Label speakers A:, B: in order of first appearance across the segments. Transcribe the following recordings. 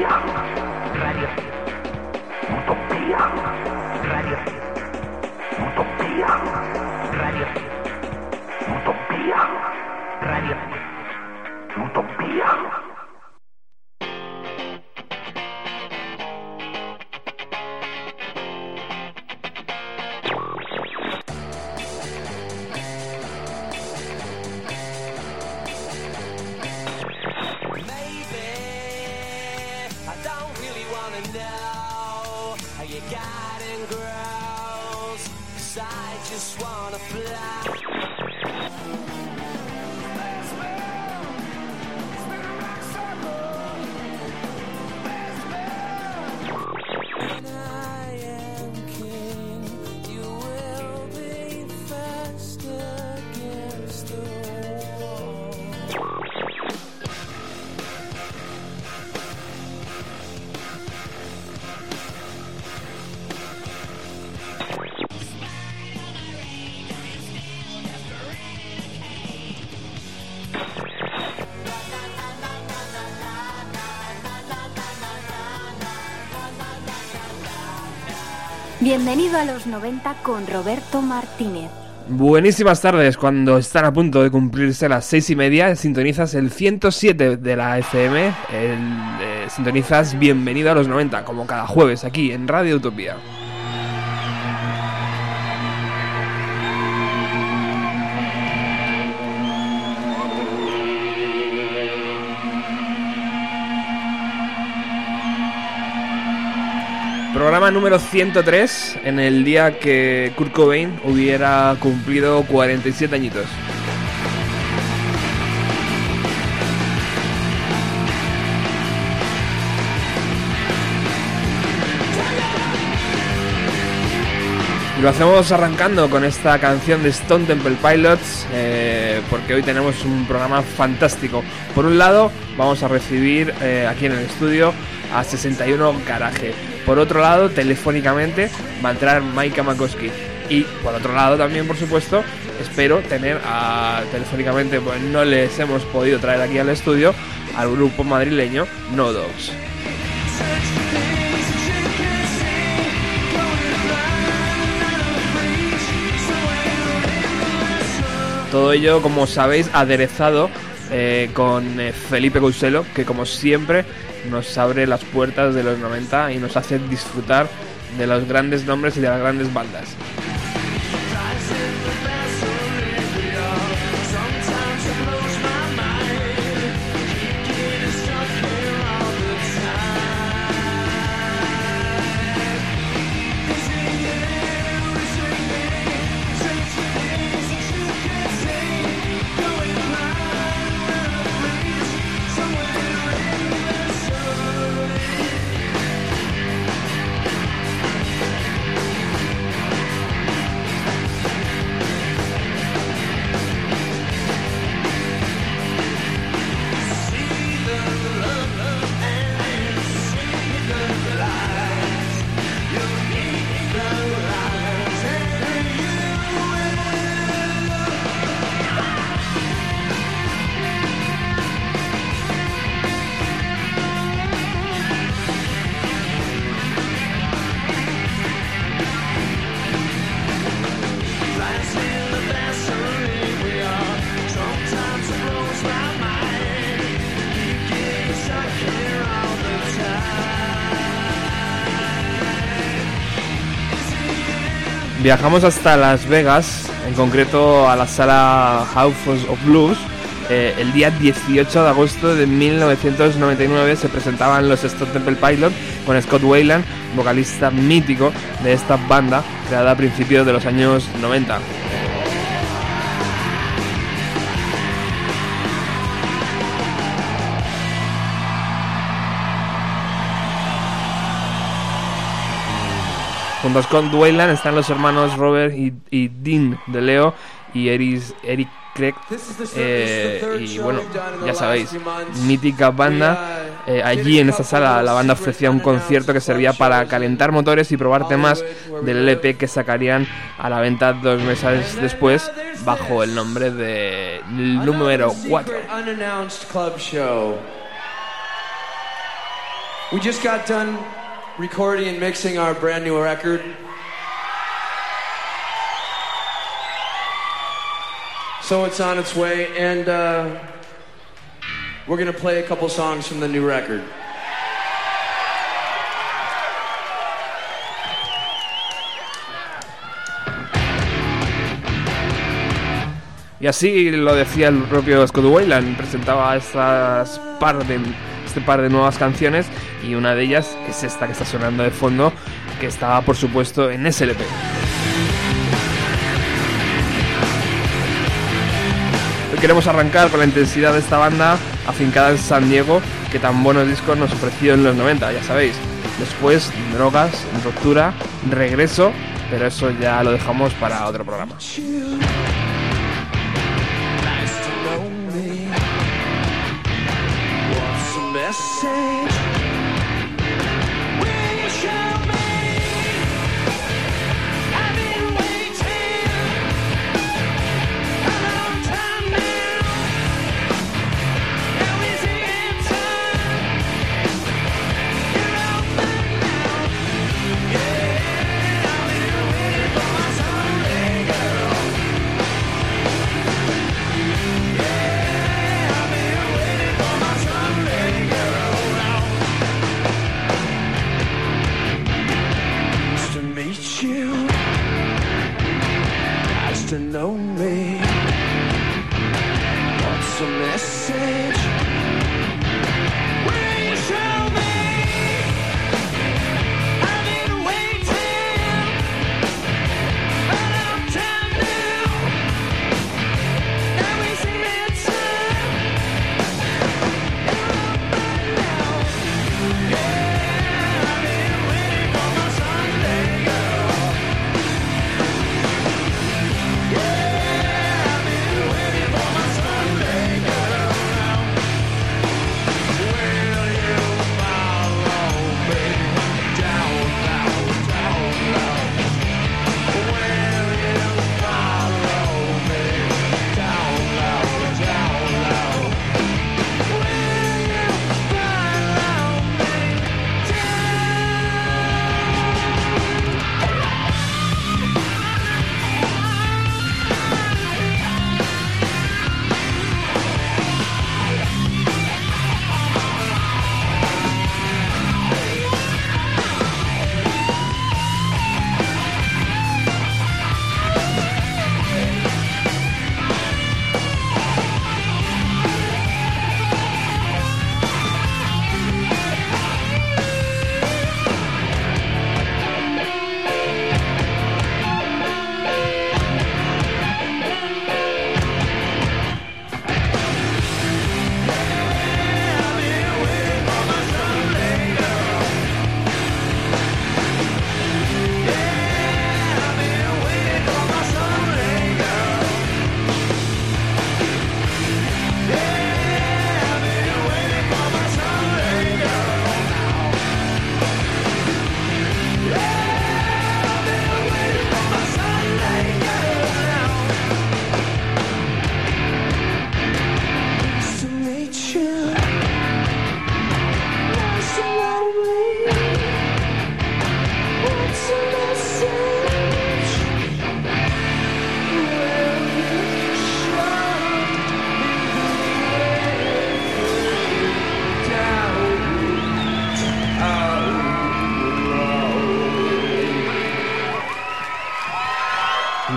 A: Yeah. Bienvenido a los 90 con Roberto Martínez.
B: Buenísimas tardes, cuando están a punto de cumplirse las seis y media, sintonizas el 107 de la FM, eh, sintonizas Bienvenido a los 90, como cada jueves aquí en Radio Utopía. Número 103 en el día que Kurt Cobain hubiera cumplido 47 añitos. Lo hacemos arrancando con esta canción de Stone Temple Pilots, eh, porque hoy tenemos un programa fantástico. Por un lado, vamos a recibir eh, aquí en el estudio a 61 Garaje. Por otro lado, telefónicamente va a entrar Maika Makoski. Y por otro lado también, por supuesto, espero tener a, telefónicamente, pues no les hemos podido traer aquí al estudio, al grupo madrileño No Dogs. Todo ello, como sabéis, aderezado eh, con eh, Felipe Couselo, que como siempre nos abre las puertas de los 90 y nos hace disfrutar de los grandes nombres y de las grandes bandas. Viajamos hasta Las Vegas, en concreto a la sala House of Blues. Eh, el día 18 de agosto de 1999 se presentaban los Stone Temple Pilots con Scott Wayland, vocalista mítico de esta banda creada a principios de los años 90. Junto a Scott Wayland están los hermanos Robert y, Dean de Leo y Eric Craig. Eh, y bueno, ya sabéis, mítica banda. Eh, allí en esa sala la banda ofrecía un concierto que servía para calentar motores y probar temas del LP que sacarían a la venta dos meses después bajo el nombre de número 4. We just got done recording and mixing our brand new record. So it's on its way, and uh, we're gonna play a couple songs from the new record.
A: Y así lo decía el propio Scott Weiland, presentaba estas par de, este par de nuevas canciones y una de ellas es esta que está sonando de fondo, que estaba por supuesto en SLP. Hoy queremos arrancar con la intensidad de esta banda afincada en San Diego, que tan buenos discos nos ofreció en los 90, ya sabéis. Después, drogas, ruptura, regreso, pero eso ya lo dejamos para otro programa. change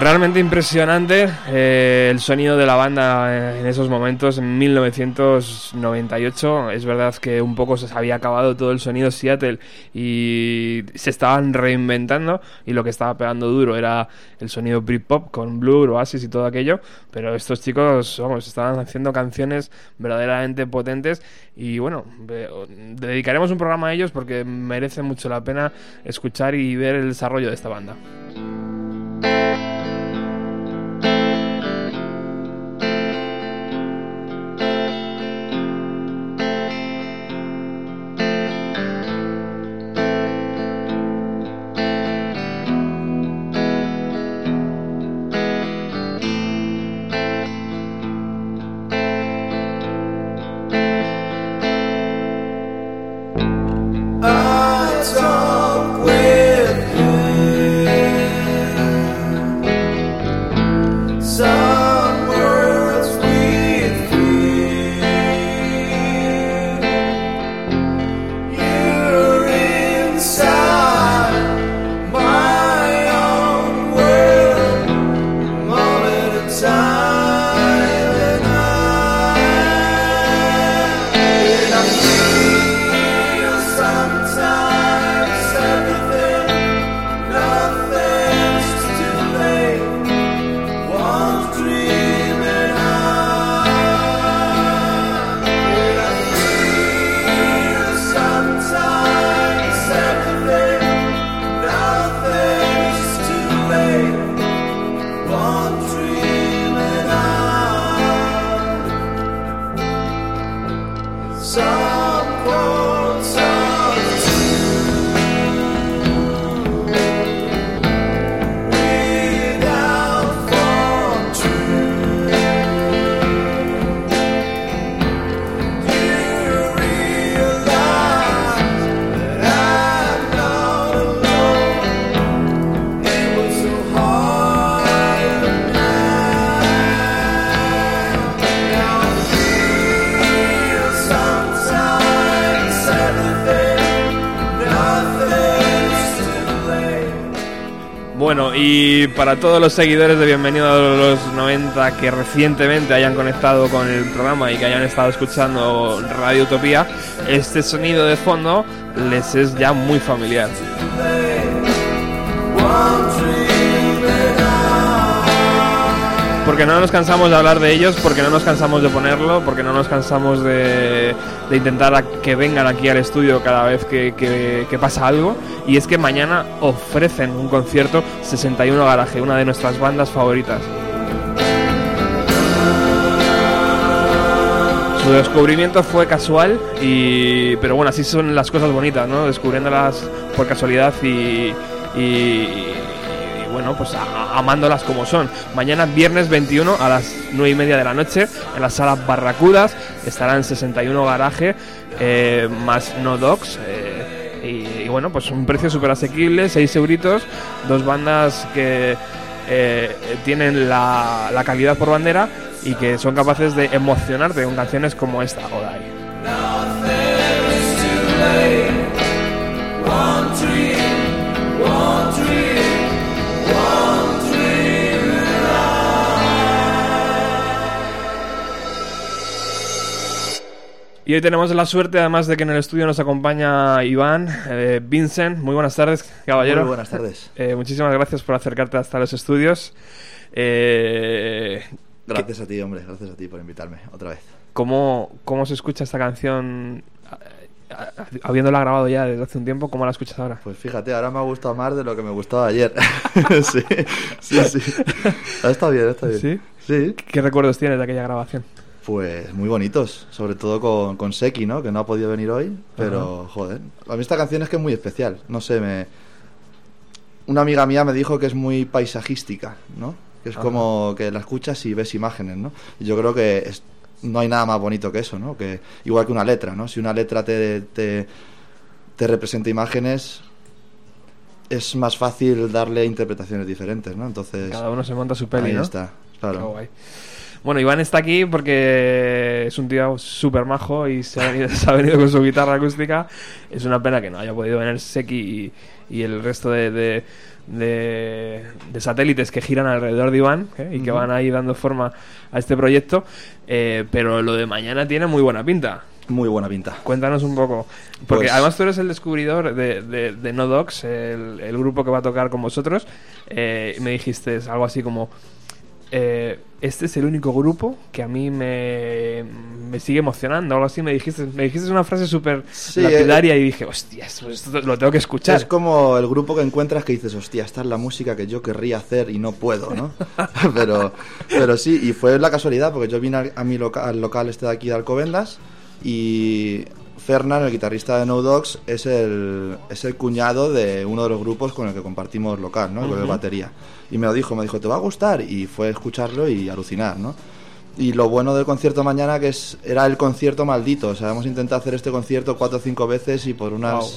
A: Realmente impresionante eh, el sonido de la banda en esos momentos, en 1998. Es verdad que un poco se había acabado todo el sonido Seattle y se estaban reinventando y lo que estaba pegando duro era el sonido Britpop con Blur, Oasis y todo aquello. Pero estos chicos, vamos, estaban haciendo canciones verdaderamente potentes y bueno, dedicaremos un programa a ellos porque merece mucho la pena escuchar y ver el desarrollo de esta banda.
B: Y para todos los seguidores de Bienvenido a los 90 que recientemente hayan conectado con el programa y que hayan estado escuchando Radio Utopía, este sonido de fondo les es ya muy familiar. Porque no nos cansamos de hablar de ellos, porque no nos cansamos de ponerlo, porque no nos cansamos de, intentar que vengan aquí al estudio cada vez que, que- pasa algo. Y es que mañana ofrecen un concierto 61 Garaje, una de nuestras bandas favoritas. Su descubrimiento fue casual, y, pero bueno, así son las cosas bonitas, ¿no? Descubriéndolas por casualidad y- y bueno, pues amándolas como son. Mañana, viernes 21 a las 9 y media de la noche, en la sala Barracudas, estarán 61 Garaje, eh, más No Dogs. eh, y, bueno, pues un precio súper asequible, 6 euritos, dos bandas que eh, tienen la, la calidad por bandera y que son capaces de emocionarte con canciones como esta, Odai. Y hoy tenemos la suerte, además de que en el estudio nos acompaña Iván, eh, Vincent. Muy buenas tardes, caballero.
C: Muy buenas tardes.
B: Eh, muchísimas gracias por acercarte hasta los estudios. Eh,
C: Gracias a ti, hombre, gracias a ti por invitarme otra vez.
B: ¿cómo, ¿Cómo se escucha esta canción? Habiéndola grabado ya desde hace un tiempo, ¿cómo la escuchas ahora?
C: Pues fíjate, ahora me ha gustado más de lo que me gustaba ayer. sí, sí, sí. Está bien, está bien.
B: ¿Sí?
C: Sí,
B: ¿Qué recuerdos tienes de aquella grabación?
C: Pues muy bonitos, sobre todo con, con Seki, ¿no? Que no ha podido venir hoy, pero joder. A mí esta canción es que es muy especial, no sé, me... Una amiga mía me dijo que es muy paisajística, ¿no? Que es
B: Ajá.
C: como que la escuchas y ves imágenes, ¿no? Y yo creo que es- no hay nada más bonito que eso, ¿no? Que, igual que una letra, ¿no? Si una letra te, te, te representa imágenes, es más fácil darle interpretaciones diferentes, ¿no? Entonces,
B: Cada uno se monta su peli,
C: ahí
B: ¿no?
C: está,
B: Qué
C: claro.
B: guay. Bueno, Iván está aquí porque es un tío súper majo y se ha, venido, se ha venido con su guitarra acústica. Es una pena que no haya podido venir Seki y, y el resto de, de- de- de satélites que giran alrededor de Iván ¿eh? y que van ahí dando forma a este proyecto. Eh, pero lo de mañana tiene muy buena pinta.
C: Muy buena pinta.
B: Cuéntanos un poco. Porque
C: Pues-
B: además tú eres el descubridor de, de, de No Dogs, el, el grupo que va a tocar con vosotros. Eh, me dijiste algo así como... eh, este es el único grupo que a mí me, me sigue emocionando. Algo así me dijiste. Me dijiste una frase súper
C: Sí,
B: lapidaria y dije, hostia, esto, esto lo tengo que escuchar.
C: Es como el grupo que encuentras que dices, hostia, esta es la música que yo querría hacer y no puedo, ¿no? pero, pero sí, y fue la casualidad, porque yo vine a mi loca- al local este de aquí de Alcobendas y Fernán, el guitarrista de No Dogs, es el, es el cuñado de uno de los grupos con el que compartimos local, ¿no? Con el
B: Ujú.
C: batería. Y me lo dijo, me dijo, ¿te va a gustar? Y fue escucharlo y alucinar, ¿no? Y lo bueno del concierto mañana que es era el concierto maldito, o sea, hemos intentado hacer este concierto cuatro o cinco veces y por unas
B: Wow.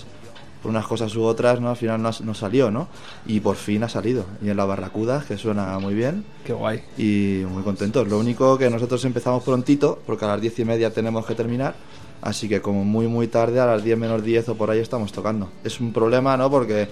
C: por unas cosas u otras, ¿no? Al final no, no salió, ¿no? Y por fin ha salido. Y en la Barracuda, que suena muy bien
B: Qué guay.
C: y muy contentos. Lo único que nosotros empezamos prontito, porque a las diez y media tenemos que terminar, así que como muy muy tarde, a las 10 menos 10 o por ahí estamos tocando. Es un problema, ¿no? Porque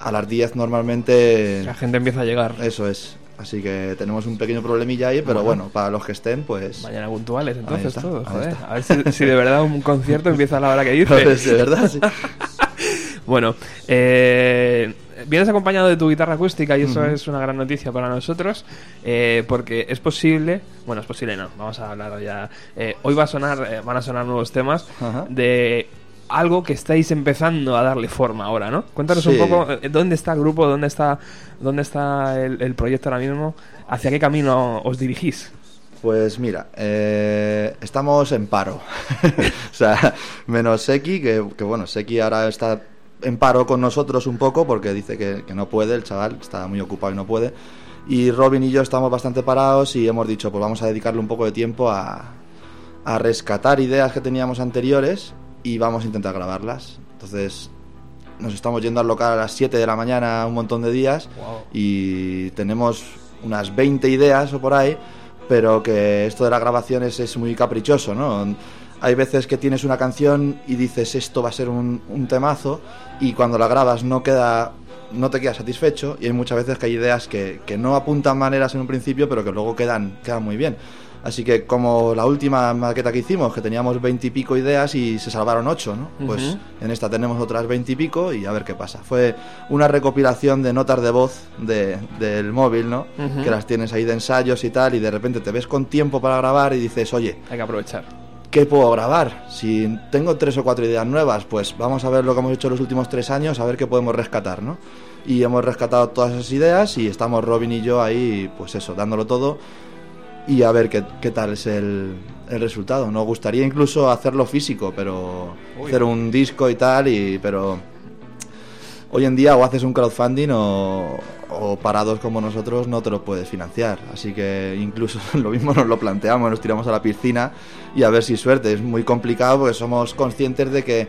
C: a las 10 normalmente...
B: La gente empieza a llegar.
C: Eso es. Así que tenemos un pequeño problemilla ahí, pero
B: Bueno.
C: bueno, para los que estén, pues...
B: Mañana puntuales, entonces
C: está,
B: todos. Joder.
C: está.
B: A ver si, si de verdad un concierto empieza a la hora que dice.
C: Pues, de verdad, sí.
B: Bueno, eh, vienes acompañado de tu guitarra acústica y eso es una gran noticia para nosotros eh, porque es posible, bueno, es posible no, vamos a hablar ya. eh, hoy va a sonar, eh, van a sonar nuevos temas de algo que estáis empezando a darle forma ahora, ¿no? Cuéntanos un poco dónde está el grupo, dónde está, dónde está el, el proyecto ahora mismo, hacia qué camino os dirigís.
C: Pues mira, eh, estamos en paro. o sea, menos Seki, que, que bueno, Seki ahora está en paro con nosotros un poco porque dice que, que no puede, el chaval está muy ocupado y no puede. Y Robin y yo estamos bastante parados y hemos dicho, pues vamos a dedicarle un poco de tiempo a, a rescatar ideas que teníamos anteriores y vamos a intentar grabarlas. Entonces, nos estamos yendo al local a las 7 de la mañana un montón de días
B: Wow.
C: y tenemos unas 20 ideas o por ahí, pero que esto de las grabaciones es muy caprichoso, ¿no? Hay veces que tienes una canción y dices esto va a ser un, un temazo y cuando la grabas no queda no te quedas satisfecho y hay muchas veces que hay ideas que, que no apuntan maneras en un principio, pero que luego quedan, quedan muy bien. Así que como la última maqueta que hicimos, que teníamos veintipico ideas y se salvaron ocho, ¿no? Pues en esta tenemos otras veintipico y a ver qué pasa. Fue una recopilación de notas de voz de- del móvil, ¿no? Que las tienes ahí de ensayos y tal, y de repente te ves con tiempo para grabar y dices, oye,
B: Hay que aprovechar.
C: ¿Qué puedo grabar? Si tengo tres o cuatro ideas nuevas, pues vamos a ver lo que hemos hecho los últimos tres años, a ver qué podemos rescatar, ¿no? Y hemos rescatado todas esas ideas y estamos Robin y yo ahí, pues eso, dándolo todo y a ver qué, qué tal es el, el resultado. Nos gustaría incluso hacerlo físico, pero
B: Uy.
C: hacer un disco y tal, y pero hoy en día o haces un crowdfunding o, parados como nosotros no te lo puedes financiar. Así que incluso lo mismo nos lo planteamos, nos tiramos a la piscina y a ver si suerte. Es muy complicado porque somos conscientes de que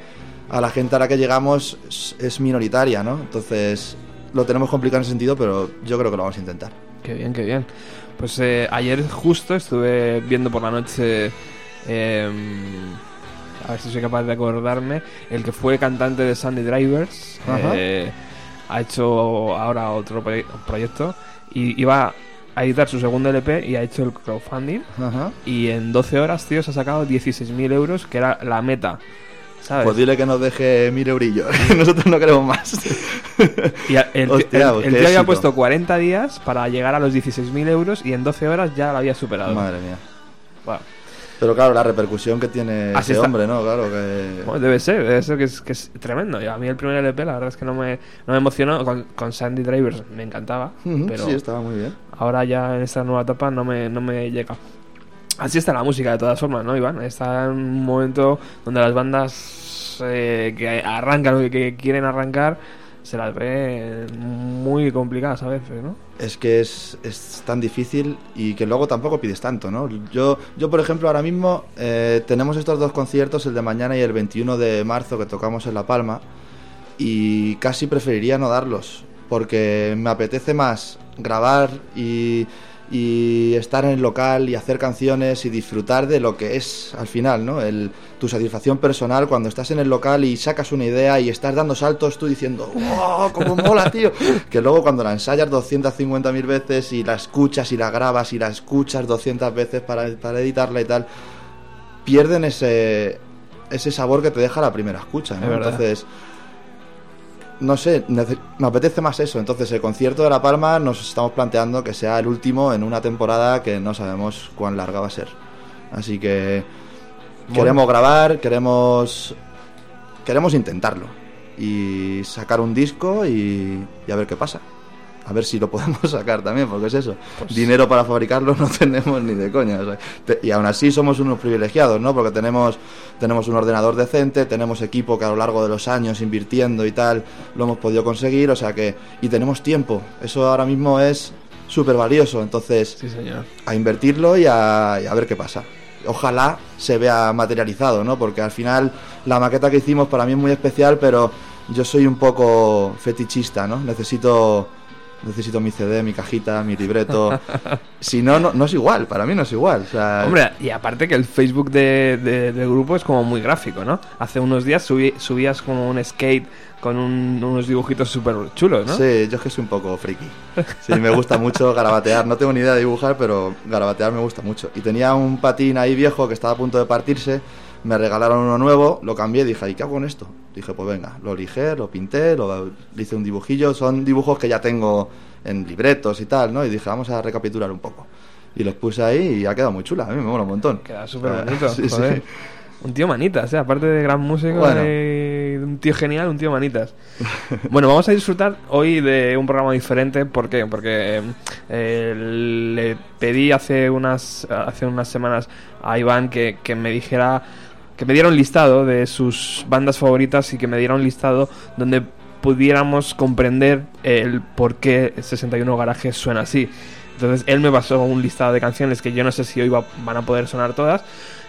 C: a la gente a la que llegamos es, minoritaria, ¿no? Entonces lo tenemos complicado en ese sentido, pero yo creo que lo vamos a intentar.
B: Qué bien, qué bien. Pues eh, ayer justo estuve viendo por la noche, eh, a ver si soy capaz de acordarme, el que fue cantante de Sandy Drivers. Eh, ha hecho ahora otro proye- proyecto y iba a editar su segundo LP y ha hecho el crowdfunding.
C: Ajá.
B: Y en 12 horas, tío, se ha sacado 16.000 euros, que era la meta. ¿Sabes?
C: Pues dile que nos deje mil eurillos. Nosotros no queremos más.
B: Y el,
C: Hostia,
B: el- el
C: qué
B: tío había puesto 40 días para llegar a los 16.000 euros y en 12 horas ya lo había superado.
C: Madre mía.
B: Wow.
C: Pero claro, la repercusión que tiene
B: Así
C: ese
B: está.
C: hombre, ¿no? Claro que...
B: Bueno, debe ser, debe ser que es, que es tremendo. Y a mí el primer LP, la verdad es que no me, no me emocionó. Con, con Sandy Drivers me encantaba,
C: Ujú,
B: pero
C: Sí, estaba muy bien.
B: ahora ya en esta nueva etapa no me, no me llega. Así está la música de todas formas, ¿no, Iván? Está en un momento donde las bandas eh, que arrancan o que quieren arrancar se las ve muy complicadas a veces, ¿no?
C: Es que es, es tan difícil y que luego tampoco pides tanto, ¿no? Yo, yo por ejemplo, ahora mismo eh, tenemos estos dos conciertos, el de mañana y el 21 de marzo que tocamos en La Palma, y casi preferiría no darlos, porque me apetece más grabar y, y estar en el local y hacer canciones y disfrutar de lo que es al final, ¿no? El, tu satisfacción personal cuando estás en el local y sacas una idea y estás dando saltos tú diciendo, ¡wow! ¡Cómo mola, tío! Que luego cuando la ensayas 250.000 veces y la escuchas y la grabas y la escuchas 200 veces para, para editarla y tal, pierden ese, ese sabor que te deja la primera escucha, ¿no?
B: Es verdad.
C: No sé, me apetece más eso. Entonces, el concierto de La Palma nos estamos planteando que sea el último en una temporada que no sabemos cuán larga va a ser. Así que
B: Bueno.
C: queremos grabar, queremos queremos intentarlo y sacar un disco y, y a ver qué pasa. A ver si lo podemos sacar también, porque es eso.
B: Pues-
C: Dinero para fabricarlo no tenemos ni de coña. o sea, te- y aún así somos unos privilegiados, ¿no? Porque tenemos, tenemos un ordenador decente, tenemos equipo que a lo largo de los años invirtiendo y tal lo hemos podido conseguir, o sea que. Y tenemos tiempo. Eso ahora mismo es súper valioso. Entonces,
B: Sí, señor.
C: a invertirlo y a, y a ver qué pasa. Ojalá se vea materializado, ¿no? Porque al final la maqueta que hicimos para mí es muy especial, pero yo soy un poco fetichista, ¿no? Necesito necesito mi CD, mi cajita, mi libreto. si no, no, no es igual, para mí no es igual. O sea,
B: Hombre, y aparte que el Facebook de, de- del grupo es como muy gráfico, ¿no? Hace unos días subí- subías como un skate con un- unos dibujitos súper chulos, ¿no?
C: Sí, yo es que soy un poco friki. Sí, me gusta mucho garabatear. No tengo ni idea de dibujar, pero garabatear me gusta mucho. Y tenía un patín ahí viejo que estaba a punto de partirse. Me regalaron uno nuevo, lo cambié y dije, ¿y qué hago con esto? Dije, pues venga, lo lijé, lo pinté, lo, le hice un dibujillo. Son dibujos que ya tengo en libretos y tal, ¿no? Y dije, vamos a recapitular un poco. Y los puse ahí y ha quedado muy chula. A mí me mola un montón.
B: Queda súper
C: Ah,
B: bonito.
C: sí, sí.
B: joder. Un tío manitas, ¿eh? aparte de gran músico,
C: Bueno.
B: de un tío genial, un tío manitas. bueno, vamos a disfrutar hoy de un programa diferente. ¿Por qué? Porque eh, le pedí hace unas, hace unas semanas a Iván que, que me dijera, que me diera un listado de sus bandas favoritas y que me diera un listado donde pudiéramos comprender el por qué 61 Garaje suena así. Entonces él me pasó un listado de canciones que yo no sé si hoy va- van a poder sonar todas,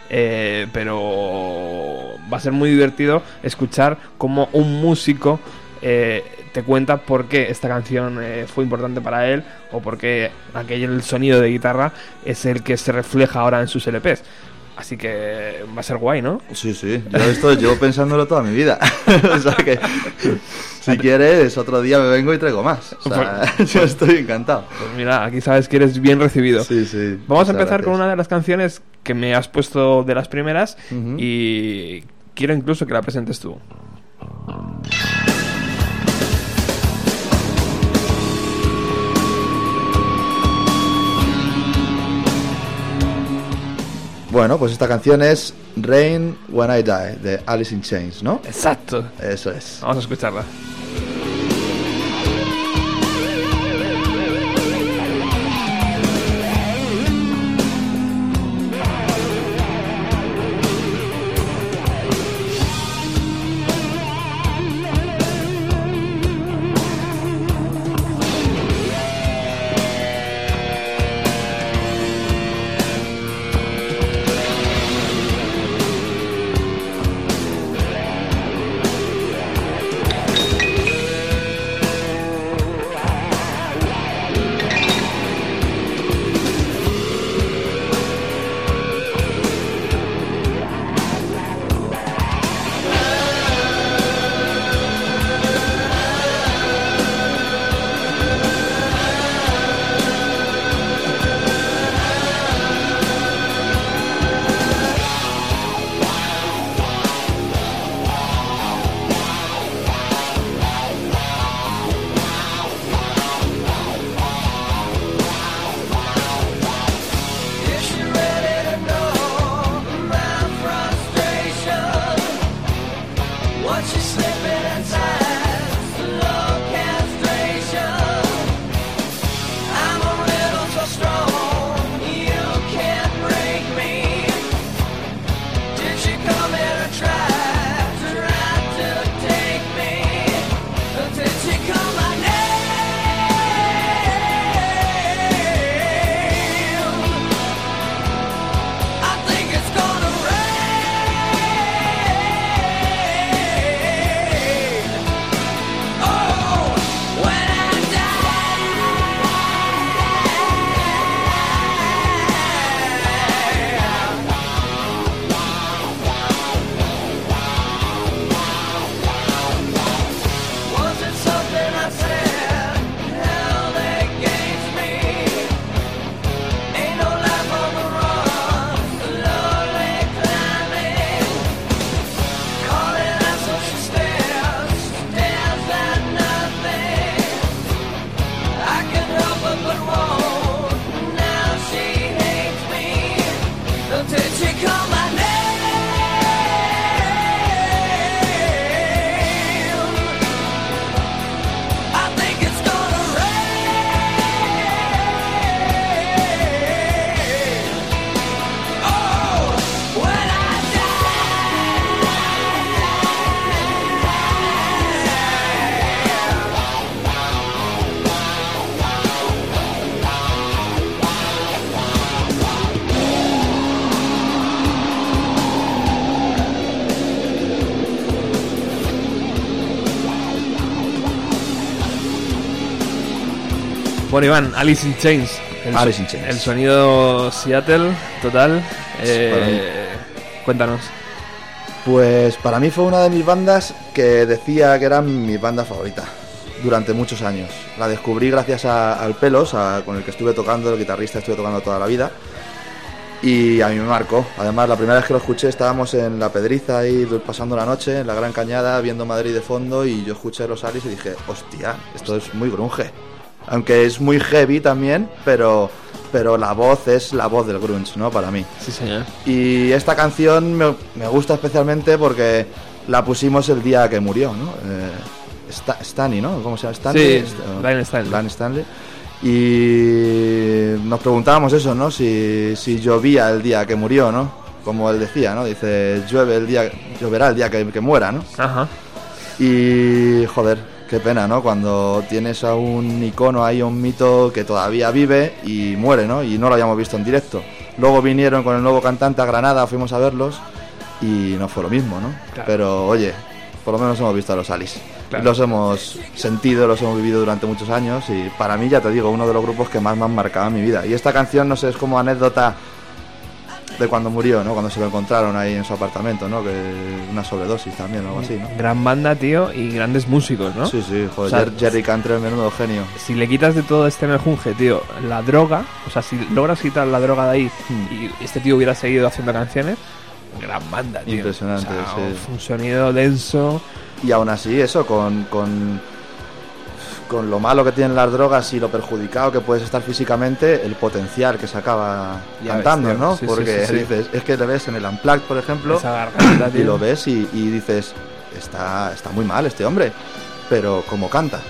B: eh, pero va a ser muy divertido escuchar cómo un músico eh, te cuenta por qué esta canción eh, fue importante para él o por qué aquel sonido de guitarra es el que se refleja ahora en sus LPs.
A: Así que va a ser guay, ¿no?
C: Sí, sí, yo esto llevo pensándolo toda mi vida. o sea que si quieres, otro día me vengo y traigo más. O sea, yo estoy encantado.
A: Pues mira, aquí sabes que eres bien recibido.
C: Sí, sí.
A: Vamos a empezar con una de las canciones que me has puesto de las primeras y quiero incluso que la presentes tú.
C: Bueno, pues esta canción es Rain When I Die de Alice in Chains, ¿no?
A: Exacto.
C: Eso es.
A: Vamos a escucharla. Bueno, Iván, Alice in Chains. El,
C: Alice in Chains.
A: El sonido Seattle, total. Eh, cuéntanos.
C: Pues para mí fue una de mis bandas que decía que era mi banda favorita durante muchos años. La descubrí gracias a- al Pelos, a- con el que estuve tocando, el guitarrista estuve tocando toda la vida. Y a mí me marcó. Además, la primera vez que lo escuché estábamos en La Pedriza ahí pasando la noche, en la Gran Cañada, viendo Madrid de fondo y yo escuché los Alice y dije, hostia, esto es muy grunge. Aunque es muy heavy también, pero, pero la voz es la voz del grunge, ¿no? Para mí.
A: Sí, señor.
C: Y esta canción me, me gusta especialmente porque la pusimos el día que murió, ¿no? Eh, Sta- Stanley, ¿no? ¿Cómo se llama? Stanley.
A: Sí,
C: St-
A: Lane Stanley.
C: Stanley. Y nos preguntábamos eso, ¿no? Si, si llovía el día que murió, ¿no? Como él decía, ¿no? Dice, llueve el día, lloverá el día que, que muera, ¿no?
A: Ajá.
C: Y joder, qué pena, ¿no? Cuando tienes a un icono ahí, un mito que todavía vive y muere, ¿no? Y no lo habíamos visto en directo. Luego vinieron con el nuevo cantante a Granada, fuimos a verlos y no fue lo mismo, ¿no?
A: Claro.
C: Pero oye, por lo menos hemos visto a los Alice.
A: Claro.
C: Los hemos sentido, los hemos vivido durante muchos años y para mí, ya te digo, uno de los grupos que más me han marcado en mi vida. Y esta canción, no sé, es como anécdota de cuando murió, ¿no? Cuando se lo encontraron ahí en su apartamento, ¿no? Que una sobredosis también o algo así, ¿no?
B: Gran banda, tío, y grandes músicos, ¿no?
C: Sí, sí, joder,
B: O sea,
C: Jer- Jerry Cantrell, menudo genio.
B: Si le quitas de todo este mejunje, tío, la droga, o sea, si logras quitar la droga de ahí
C: Hmm.
B: y este tío hubiera seguido haciendo canciones, gran banda, tío.
C: Impresionante,
B: O sea,
C: sí.
B: Un sonido denso.
C: Y aún así, eso, con, con, con lo malo que tienen las drogas y lo perjudicado que puedes estar físicamente, el potencial que sacaba
B: Ya
C: cantando,
B: ves.
C: ¿no?
B: Sí,
C: Porque
B: sí, sí.
C: dices, es que le ves en el Unplugged, por ejemplo, y lo ves y, y dices, está, está muy mal este hombre, pero como canta.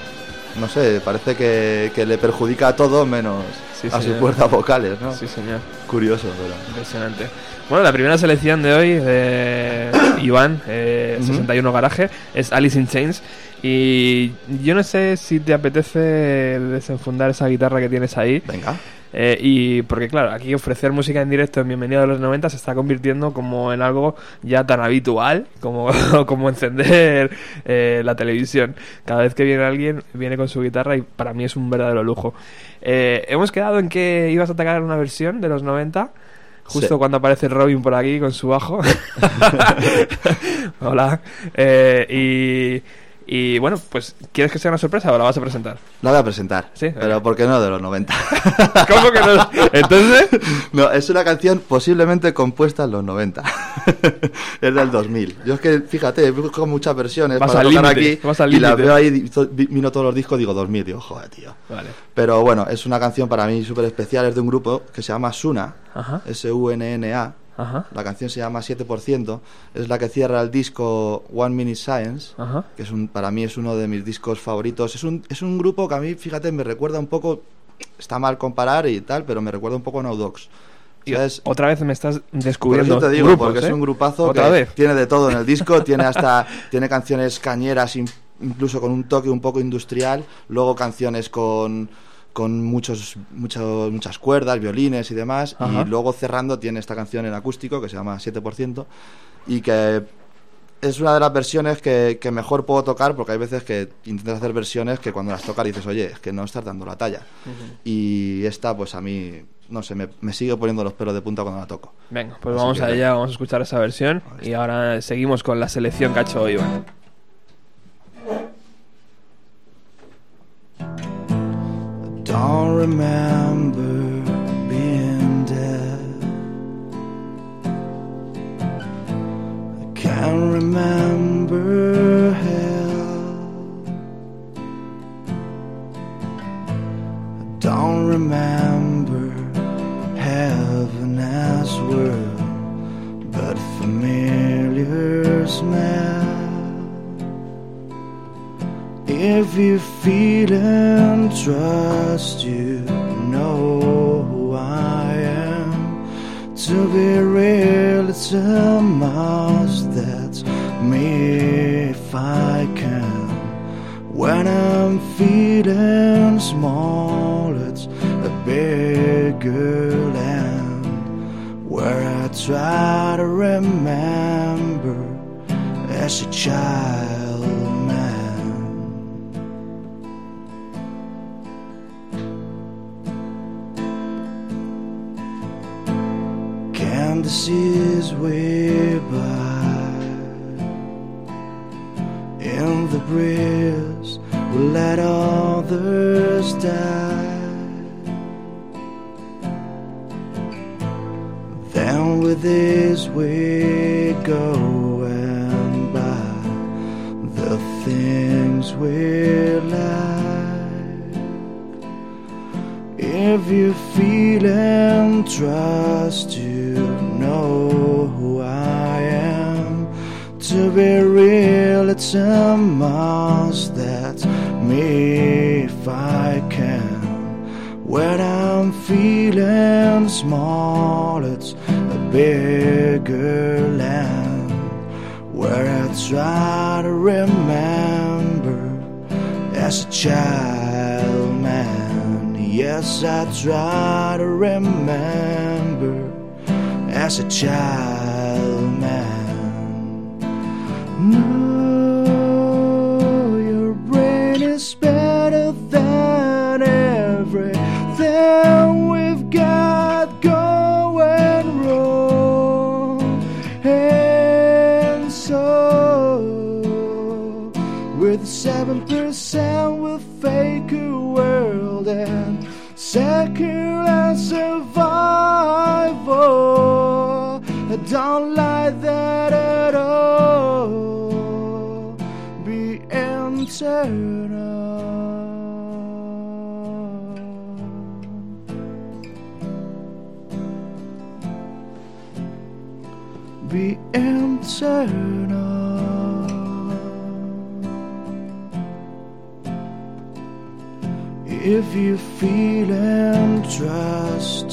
C: No sé, parece que, que le perjudica a todo menos a sus cuerdas vocales, ¿no?
B: Sí, señor.
C: Curioso, pero...
B: Impresionante. Bueno, la primera selección de hoy de Iván, eh,
C: Ujú.
B: 61 Garaje, es Alice in Chains. Y yo no sé si te apetece desenfundar esa guitarra que tienes ahí.
C: Venga.
B: Eh, y porque claro, aquí ofrecer música en directo en Bienvenido a los 90 se está convirtiendo como en algo ya tan habitual como, como encender eh, la televisión. Cada vez que viene alguien, viene con su guitarra y para mí es un verdadero lujo. Eh, hemos quedado en que ibas a atacar una versión de los 90. Justo
C: Sí.
B: cuando aparece Robin por aquí con su bajo. Hola. Eh, y, y bueno, pues, ¿quieres que sea una sorpresa o la vas a presentar?
C: La voy a presentar.
B: Sí,
C: Pero
B: venga.
C: ¿por qué no de los 90?
B: ¿Cómo que no? Entonces,
C: No, es una canción posiblemente compuesta en los 90. es del 2000. Yo es que, fíjate, busco muchas versiones
B: Vas
C: para tocar aquí
B: vas
C: y las
B: límite.
C: veo ahí, miro todos los discos digo 2000, digo, joder, tío.
B: Vale.
C: Pero bueno, es una canción para mí súper especial, es de un grupo que se llama Suna. S-U-N-N-A.
B: Ajá.
C: La canción se llama 7%, es la que cierra el disco One Minute Science,
B: Ajá.
C: que es un, para mí es uno de mis discos favoritos. Es un, es un grupo que a mí, fíjate, me recuerda un poco, está mal comparar y tal, pero me recuerda un poco a No Dogs. ¿Sabes?
B: otra vez me estás
C: Por
B: descubriendo
C: eso te digo,
B: grupos,
C: porque
B: ¿eh?
C: es un grupazo
B: ¿Otra
C: que
B: vez?
C: tiene de todo en el disco, tiene hasta tiene canciones cañeras, in- incluso con un toque un poco industrial, luego canciones con con muchos, muchos muchas cuerdas, violines y demás,
B: Ajá.
C: y luego cerrando tiene esta canción en acústico que se llama 7% y que es una de las versiones que, que mejor puedo tocar porque hay veces que intentas hacer versiones que cuando las tocas dices, oye, es que no estás dando la talla. Y esta, pues a mí, no sé, me, me sigue poniendo los pelos de punta cuando la toco.
B: Venga, pues
C: Así
B: vamos
C: que-
B: allá, vamos a escuchar esa versión y ahora seguimos con la selección que ha hecho Iván.
C: Don't remember being dead. I can't remember hell. I don't remember heaven as well, but familiar smell. If you feel and trust, you know who I am. To be real, it's a must. That's me if I can. When I'm feeling small, it's a bigger land where I try to remember as a child Candace is way by in the breeze we let others die. Then with this we go and buy the things we like. If you feel and trust, you know who I am. To be real, it's a must. That's me if I can. When I'm feeling small, it's a bigger land where I try to remember as a child man. Yes, I try to remember as a child
D: don't like that at all. Be internal. Be internal. If you feel and trust.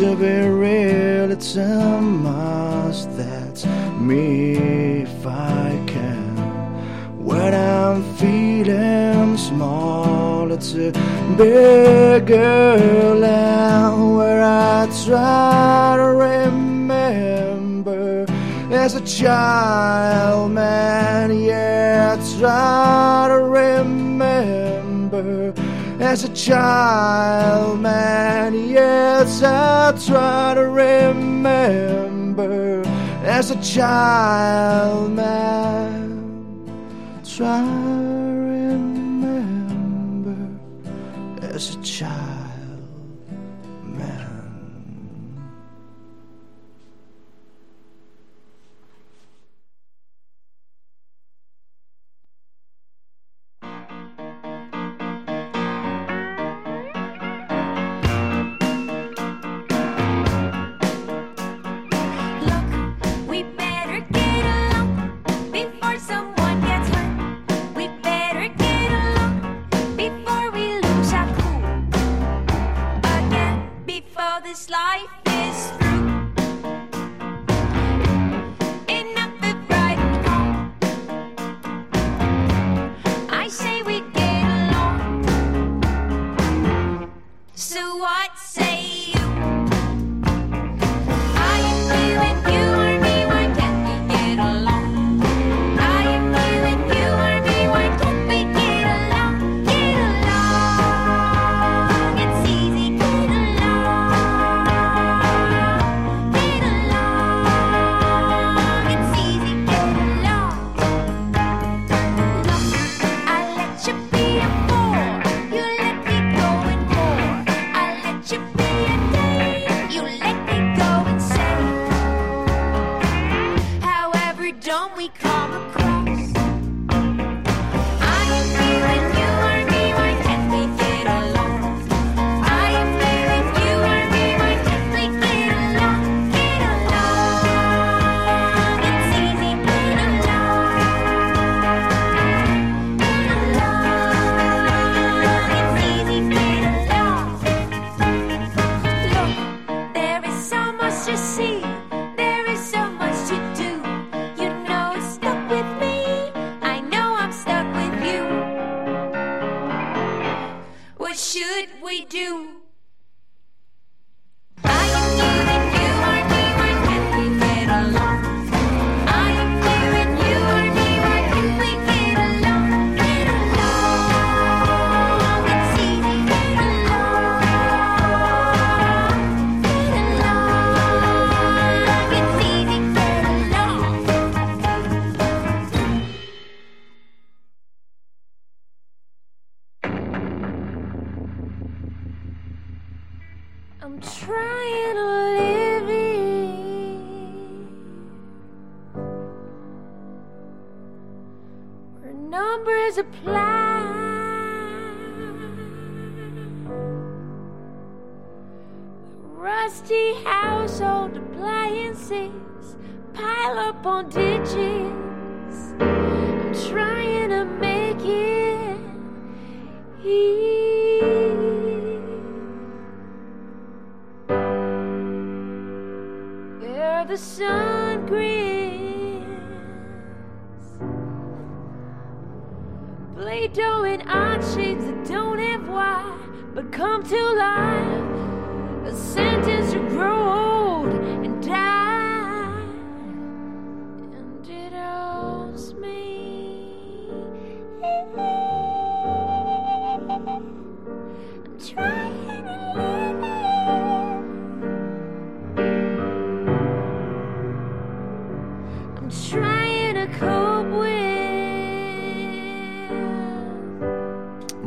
D: to be real, it's a must. That's me if I can. When I'm feeling small, it's a big girl. And where I try to remember as a child, man, yeah, I try to remember as a child, man. Yes, I try to remember as a child, man. Try to remember as a child.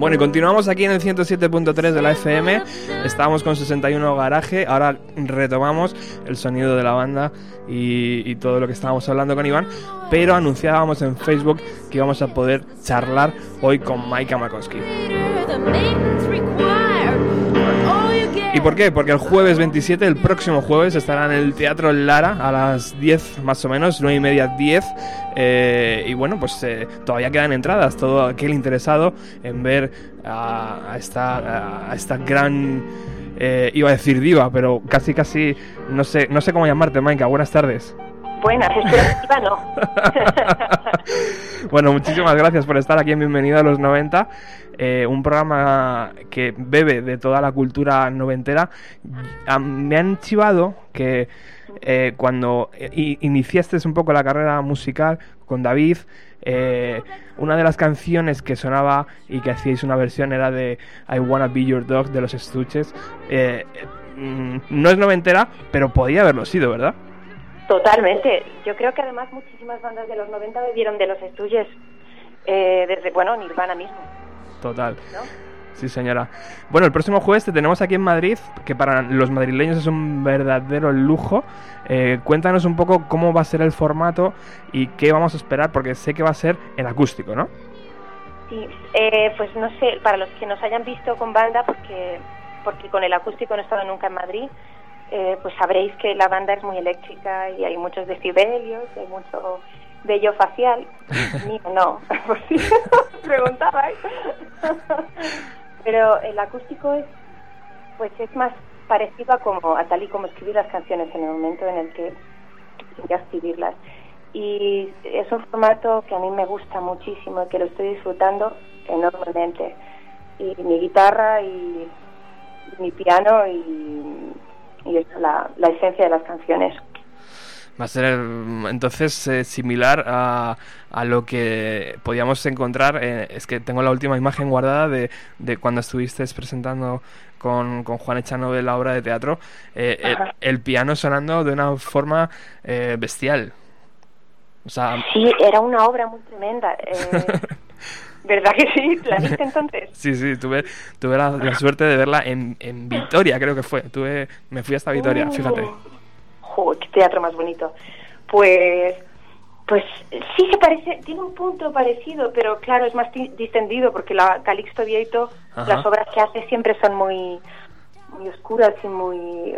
B: Bueno, y continuamos aquí en el 107.3 de la FM. Estábamos con 61 Garaje. Ahora retomamos el sonido de la banda y, todo lo que estábamos hablando con Iván. Pero anunciábamos en Facebook que íbamos a poder charlar hoy con Maika
E: Makoski.
B: ¿Y por qué? Porque el jueves 27, el próximo jueves, estará en el Teatro Lara a las 10 más o menos, 9 y media, 10. eh, y bueno, pues eh, todavía quedan entradas. Todo aquel interesado en ver a, esta, a esta gran. eh, iba a decir diva, pero casi casi. No sé, no sé cómo llamarte, Maika. Buenas tardes.
F: Buenas, no.
B: Bueno, muchísimas gracias por estar aquí en Bienvenido a los 90, eh, un programa que bebe de toda la cultura noventera. Ah, me han chivado que eh, cuando iniciaste un poco la carrera musical con David, eh, una de las canciones que sonaba y que hacíais una versión era de I Wanna Be Your Dog de los Estuches. Mm, no es noventera, pero podía haberlo sido, ¿verdad?
F: Totalmente. Yo creo que además muchísimas bandas de los 90 bebieron de los estudios eh, desde, bueno, Nirvana mismo,
B: Total.
F: ¿no?
B: Sí, señora. Bueno, el próximo jueves te tenemos aquí en Madrid, que para los madrileños es un verdadero lujo. Eh, cuéntanos un poco cómo va a ser el formato y qué vamos a esperar, porque sé que va a ser en acústico, ¿no?
F: Sí, eh, pues no sé, para los que nos hayan visto con banda, porque, porque con el acústico no he estado nunca en Madrid, eh, pues sabréis que la banda es muy eléctrica y hay muchos decibelios, hay mucho vello facial. Mío no, por si preguntabais. Pero el acústico es, pues es más parecido a, como, a tal y como escribir las canciones en el momento en el que ya escribirlas. Y es un formato que a mí me gusta muchísimo y que lo estoy disfrutando enormemente. Y mi guitarra y mi piano y, y eso, la, la esencia de las canciones.
B: Va a ser mm, entonces eh, similar a, a lo que podíamos encontrar. eh, es que tengo la última imagen guardada de, de cuando estuviste presentando con, con Juan Echanove la obra de teatro. eh, el,
F: Ajá.
B: el piano sonando de una forma eh, bestial. O sea,
F: Sí, era una obra muy tremenda. ¿Verdad que sí? ¿La viste entonces?
B: Sí, sí, tuve, tuve la, la suerte de verla en, en Vitoria, creo que fue. Tuve, me fui hasta Vitoria, fíjate.
F: Joder, qué teatro más bonito. Pues, pues sí se parece, tiene un punto parecido, pero claro, es más di- distendido porque la Calixto Vieito,
B: Ajá.
F: las obras que hace siempre son muy, muy oscuras y muy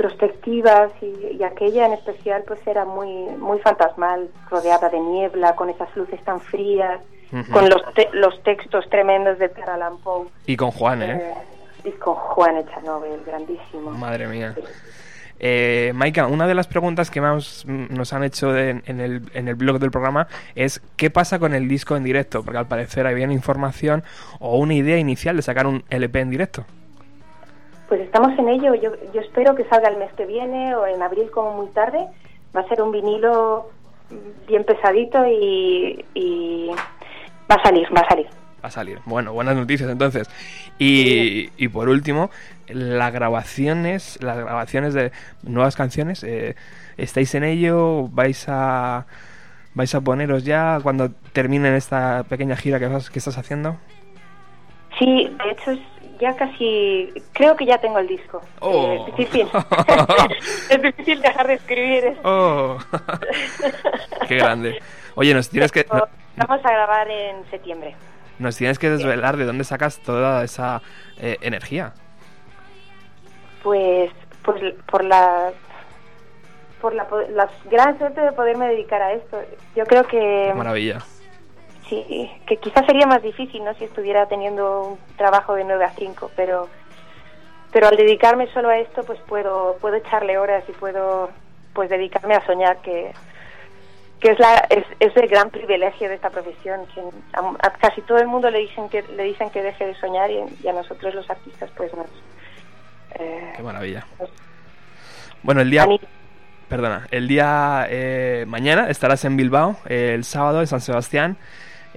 F: introspectivas y, y aquella en especial pues era muy, muy fantasmal, rodeada de niebla, con esas luces tan frías, con los, te- los textos tremendos de Edgar Allan Poe.
B: Y con Juan, ¿eh?
F: Eh, y con Juan Echanove, grandísimo.
B: Madre mía. Eh, Maika, una de las preguntas que más nos han hecho de- en, el, en el blog del programa es ¿qué pasa con el disco en directo? Porque al parecer había una información o una idea inicial de sacar un LP en directo.
F: Pues estamos en ello. Yo, yo espero que salga el mes que viene o en abril como muy tarde. Va a ser un vinilo bien pesadito y, y va a salir, va a salir.
B: Va a salir. Bueno, buenas noticias entonces. Y, y por último, las grabaciones, las grabaciones de nuevas canciones, eh, ¿estáis en ello? ¿Vais a vais a poneros ya cuando terminen esta pequeña gira que, vas- que estás haciendo?
F: Sí, de hecho es ya casi, creo que ya tengo el disco.
B: Oh.
F: Eh, es difícil. es difícil dejar de escribir.
B: ¡Oh! ¡Qué grande! Oye, nos tienes que no-
F: Vamos a grabar en septiembre.
B: nos tienes que desvelar de dónde sacas toda esa eh, energía.
F: Pues, pues por la por la, la gran suerte de poderme dedicar a esto. Yo creo que
B: Qué maravilla.
F: Sí, que quizás sería más difícil, ¿no? Si estuviera teniendo un trabajo de 9 a 5, pero pero al dedicarme solo a esto, pues puedo puedo echarle horas y puedo pues dedicarme a soñar que que es la es, es el gran privilegio de esta profesión que a, a casi todo el mundo le dicen que le dicen que deje de soñar y, y a nosotros los artistas pues nos eh,
B: Qué maravilla.
F: nos
B: Bueno, el día Perdona, el día eh, mañana estarás en Bilbao, el sábado en San Sebastián,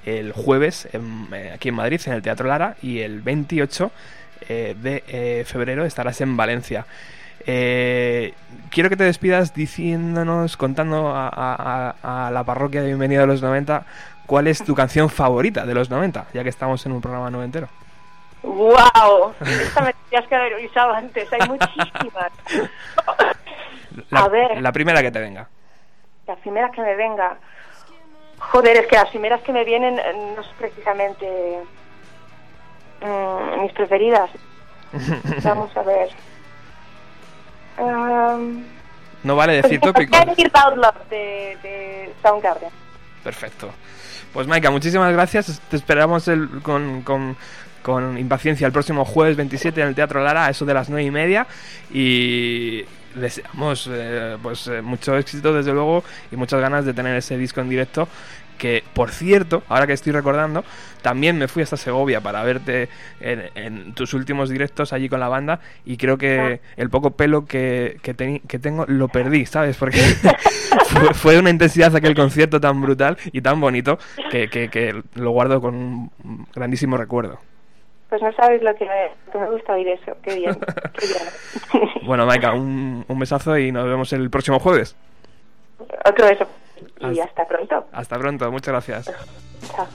B: el jueves en- eh, aquí en Madrid, en el Teatro Lara, y el 28 eh, de eh, febrero estarás en Valencia. Eh, quiero que te despidas diciéndonos, contando a, a- a- a la parroquia de Bienvenida a los 90, cuál es tu canción favorita de los 90, ya que estamos en un programa noventero.
G: ¡Wow! Esta me tendrías que haber avisado antes, hay muchísimas.
B: La,
G: A ver.
B: la primera que te venga.
G: Las primeras que me venga. Joder, es que las primeras que me vienen eh, no es precisamente mm, mis preferidas. Vamos a ver. Um,
B: No vale decir
G: pues,
B: tópico.
G: Love de, de Soundgarden.
B: Perfecto. Pues Maika, muchísimas gracias. Te esperamos el- con, con- con impaciencia el próximo jueves 27 en el Teatro Lara a eso de las 9 y media. Y deseamos eh, pues eh, mucho éxito desde luego y muchas ganas de tener ese disco en directo. Que por cierto, ahora que estoy recordando, también me fui hasta Segovia para verte en, en tus últimos directos allí con la banda y creo que el poco pelo que, que, teni- que tengo lo perdí, ¿sabes? Porque fue, fue una intensidad aquel concierto tan brutal y tan bonito que, que- que lo guardo con un grandísimo recuerdo.
G: Pues no sabes lo que, que me gusta oír eso. Qué bien. Qué bien.
B: Bueno, Maika, un, un besazo y nos vemos el próximo jueves.
G: Otro beso. Y
B: Hasta-
G: hasta pronto.
B: Hasta pronto, muchas gracias.
G: Chao.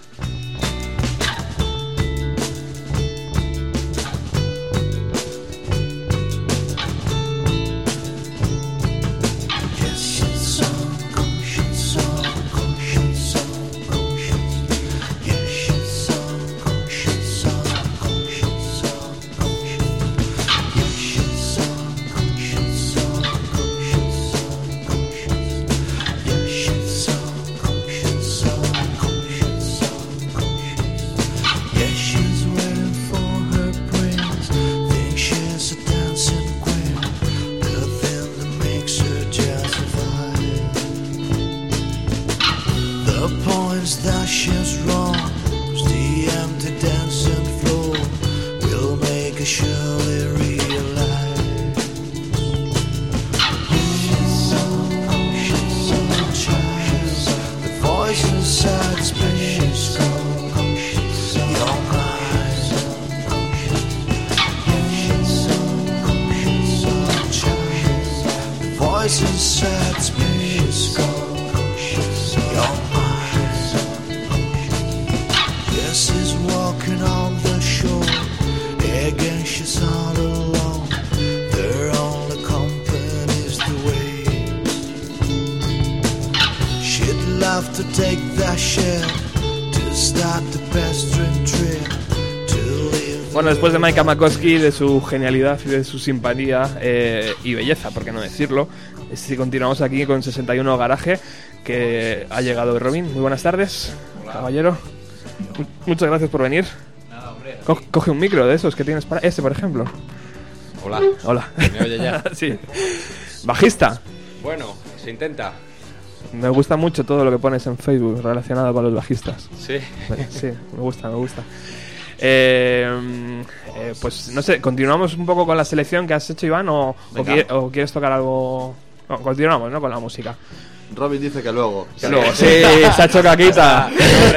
B: Bueno, después de Maika Makowski, de su genialidad y de su simpatía eh, y belleza, por qué no decirlo, si continuamos aquí con 61 Garaje, que ha llegado Robin. Muy buenas tardes, caballero. Mu- Muchas gracias por venir. Co- coge un micro de esos que tienes para... Este, por ejemplo.
H: Hola.
B: Hola.
H: ¿Me oye ya?
B: sí. Bajista.
H: Bueno, se intenta.
B: Me gusta mucho todo lo que pones en Facebook relacionado con los bajistas.
H: Sí.
B: Sí, me gusta, me gusta. Eh, eh, pues no sé, continuamos un poco con la selección que has hecho, Iván, o, o,
C: Venga.
B: qui- o quieres tocar algo. No, continuamos, ¿no? Con la música.
C: Robin dice que luego.
B: Que luego, sí, se ha hecho caquita.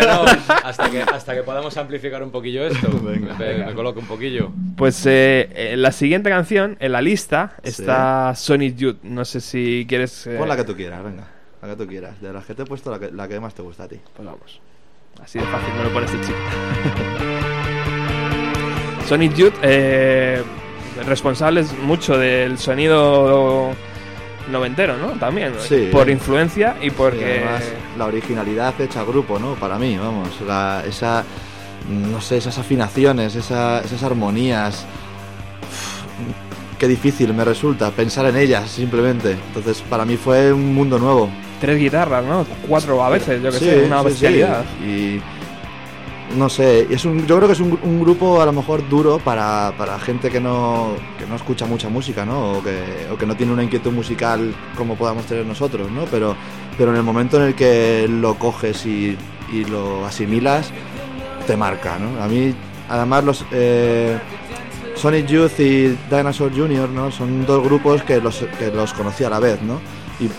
H: No, hasta, que, hasta que podamos amplificar un poquillo esto.
C: Venga.
H: me, me coloque un poquillo.
B: Pues eh, eh, la siguiente canción en la lista
C: Sí.
B: está Sonic Youth. No sé si quieres. eh,
C: Pon la que tú quieras, venga. La que tú quieras. De las que te he puesto, la que, la que más te gusta a ti.
B: Pues vamos. Así de fácil me lo pone este chico. Sonic Youth, eh, responsables mucho del sonido noventero, ¿no? También,
C: Sí.
B: por influencia y porque...
C: además, la originalidad hecha grupo, ¿no? Para mí, vamos. La- esa. No sé, esas afinaciones, esa- esas armonías. Uf, Qué difícil me resulta pensar en ellas, simplemente. Entonces, para mí fue un mundo nuevo.
B: Tres guitarras, ¿no? Cuatro a veces, yo que
C: Sí,
B: sé, una
C: sí,
B: bestialidad.
C: sí. Y no sé, es un, yo creo que es un, grupo a lo mejor duro para, para gente que no, que no escucha mucha música, ¿no? O que, o que no tiene una inquietud musical como podamos tener nosotros, ¿no? Pero, pero en el momento en el que lo coges y, y lo asimilas, te marca, ¿no? A mí, además, los eh, Sonic Youth y Dinosaur Jr., ¿no? Son dos grupos que los, que los conocí a la vez, ¿no? Y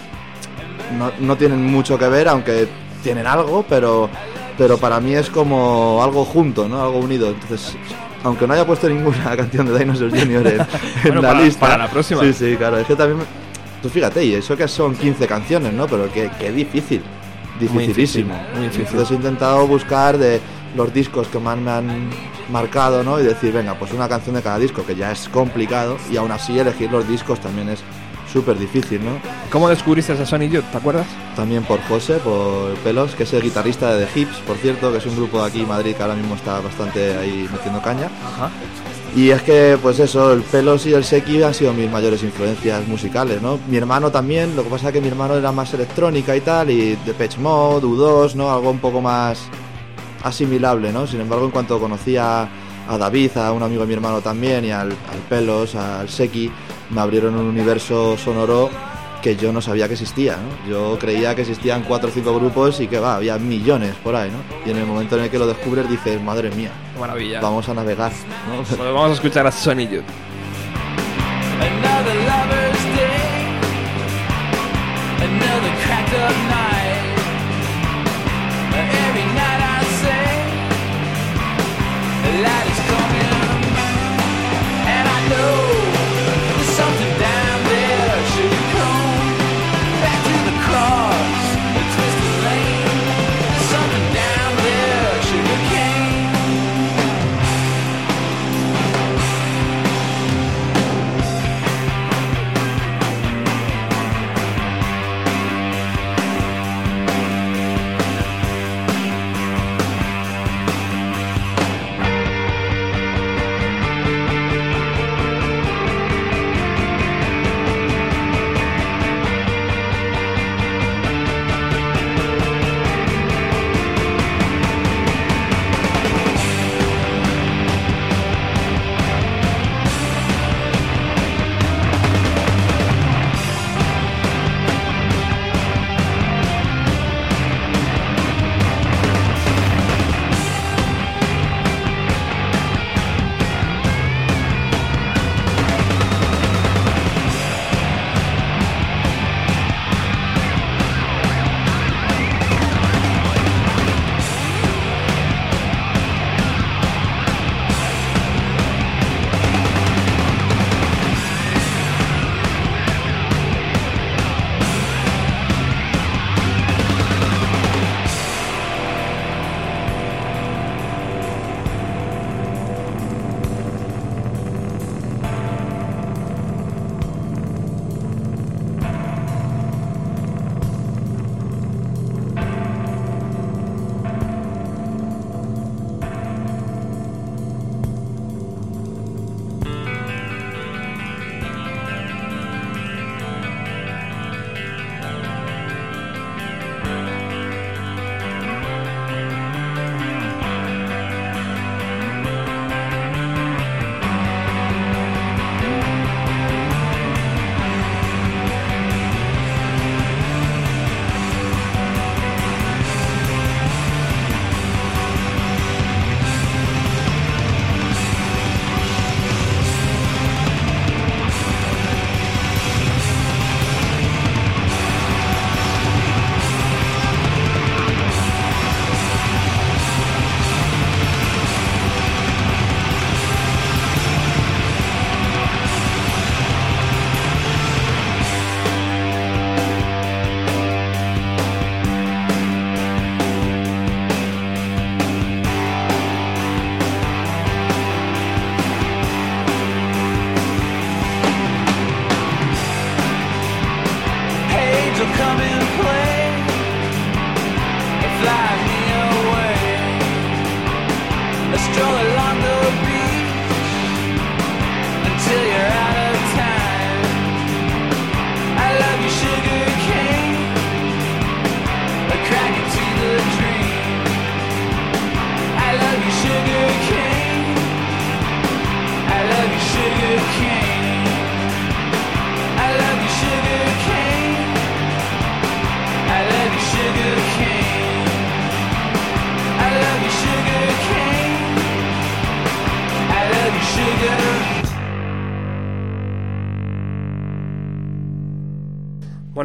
C: no, no tienen mucho que ver, aunque tienen algo, pero, pero para mí es como algo junto, ¿no? Algo unido. Entonces, aunque no haya puesto ninguna canción de Dinosaur Jr. en, en
B: Bueno,
C: la
B: para-
C: lista.
B: para la próxima.
C: Sí, sí, claro. Es que también. Tú fíjate, y eso que son 15 canciones, ¿no? Pero difícil.
B: Muy difícil,
C: Dificilísimo.
B: muy difícil.
C: Entonces he intentado buscar de los discos que más me han marcado, ¿no? Y decir, venga, pues una canción de cada disco, que ya es complicado, y aún así elegir los discos también es súper difícil, ¿no?
B: ¿Cómo descubriste a Sony Youth? ¿Te acuerdas?
C: También por José, por Pelos, que es el guitarrista de The Hips, por cierto, que es un grupo de aquí en Madrid que ahora mismo está bastante ahí metiendo caña.
B: Ajá.
C: Y es que, pues eso, el Pelos y el Seki han sido mis mayores influencias musicales, ¿no? Mi hermano también, lo que pasa es que mi hermano era más electrónica y tal, y Depeche Mode, U2, ¿no? Algo un poco más asimilable, ¿no? Sin embargo, en cuanto conocí a, a David, a un amigo de mi hermano también, y al, al Pelos, al Seki, me abrieron un universo sonoro que yo no sabía que existía, ¿no? Yo creía que existían cuatro o cinco grupos y que va, había millones por ahí, ¿no? Y en el momento en el que lo descubres dices, madre mía,
B: Qué maravilla.
C: vamos a navegar, ¿no?
B: Pues vamos a escuchar a Sony Youth.
A: Another lover's day, another cracked up night.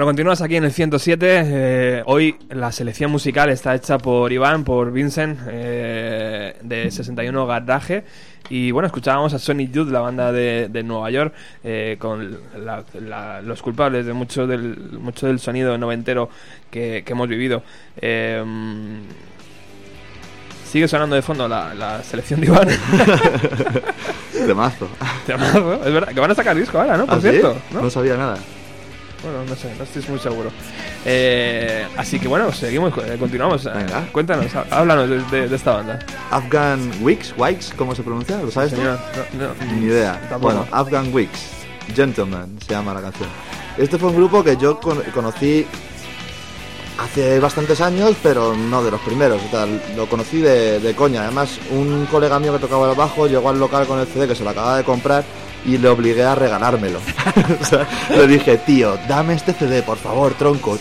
B: Continúas aquí en el 107. eh, hoy la selección musical está hecha por Iván, por Vincent, eh, de 61 Gardaje. Y bueno, escuchábamos a Sonic Youth, la banda de, de Nueva York, eh, con la- la- los culpables de mucho del, mucho del sonido noventero que, que hemos vivido. Eh, sigue sonando de fondo la, la selección de Iván.
C: De mazo.
B: Temazo, es verdad, que van a sacar disco ahora, ¿no? Por
C: ¿Ah, sí?
B: cierto. ¿no?
C: no sabía nada.
B: Bueno, no sé, no estoy muy seguro. Eh, así que bueno, seguimos, eh, continuamos. Eh,
C: Venga.
B: Cuéntanos, há- háblanos de, de- de esta banda.
C: Afghan Wicks, Wikes, ¿cómo se pronuncia? ¿Lo sabes? tú?
B: Señor, no, no,
C: Ni idea.
B: Tampoco.
C: Bueno, Afghan Wicks, Gentleman se llama la canción. Este fue un grupo que yo con- conocí hace bastantes años, pero no de los primeros. o sea, lo conocí de, de coña. Además, un colega mío que tocaba el bajo llegó al local con el CD que se lo acababa de comprar y le obligué a regalármelo. O le dije, tío, dame este CD, por favor, tronco.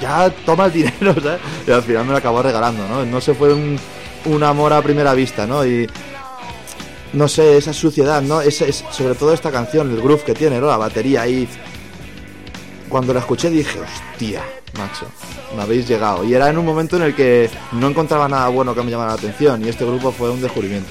C: Ya toma el dinero, ¿sabes? Y al final me lo acabó regalando, ¿no? No se fue un, un amor a primera vista, ¿no? Y no sé, esa suciedad, ¿no? Es, es- sobre todo esta canción, el groove que tiene, ¿no? La batería ahí. Cuando la escuché dije, hostia, macho, me habéis llegado. Y era en un momento en el que no encontraba nada bueno que me llamara la atención y este grupo fue un descubrimiento.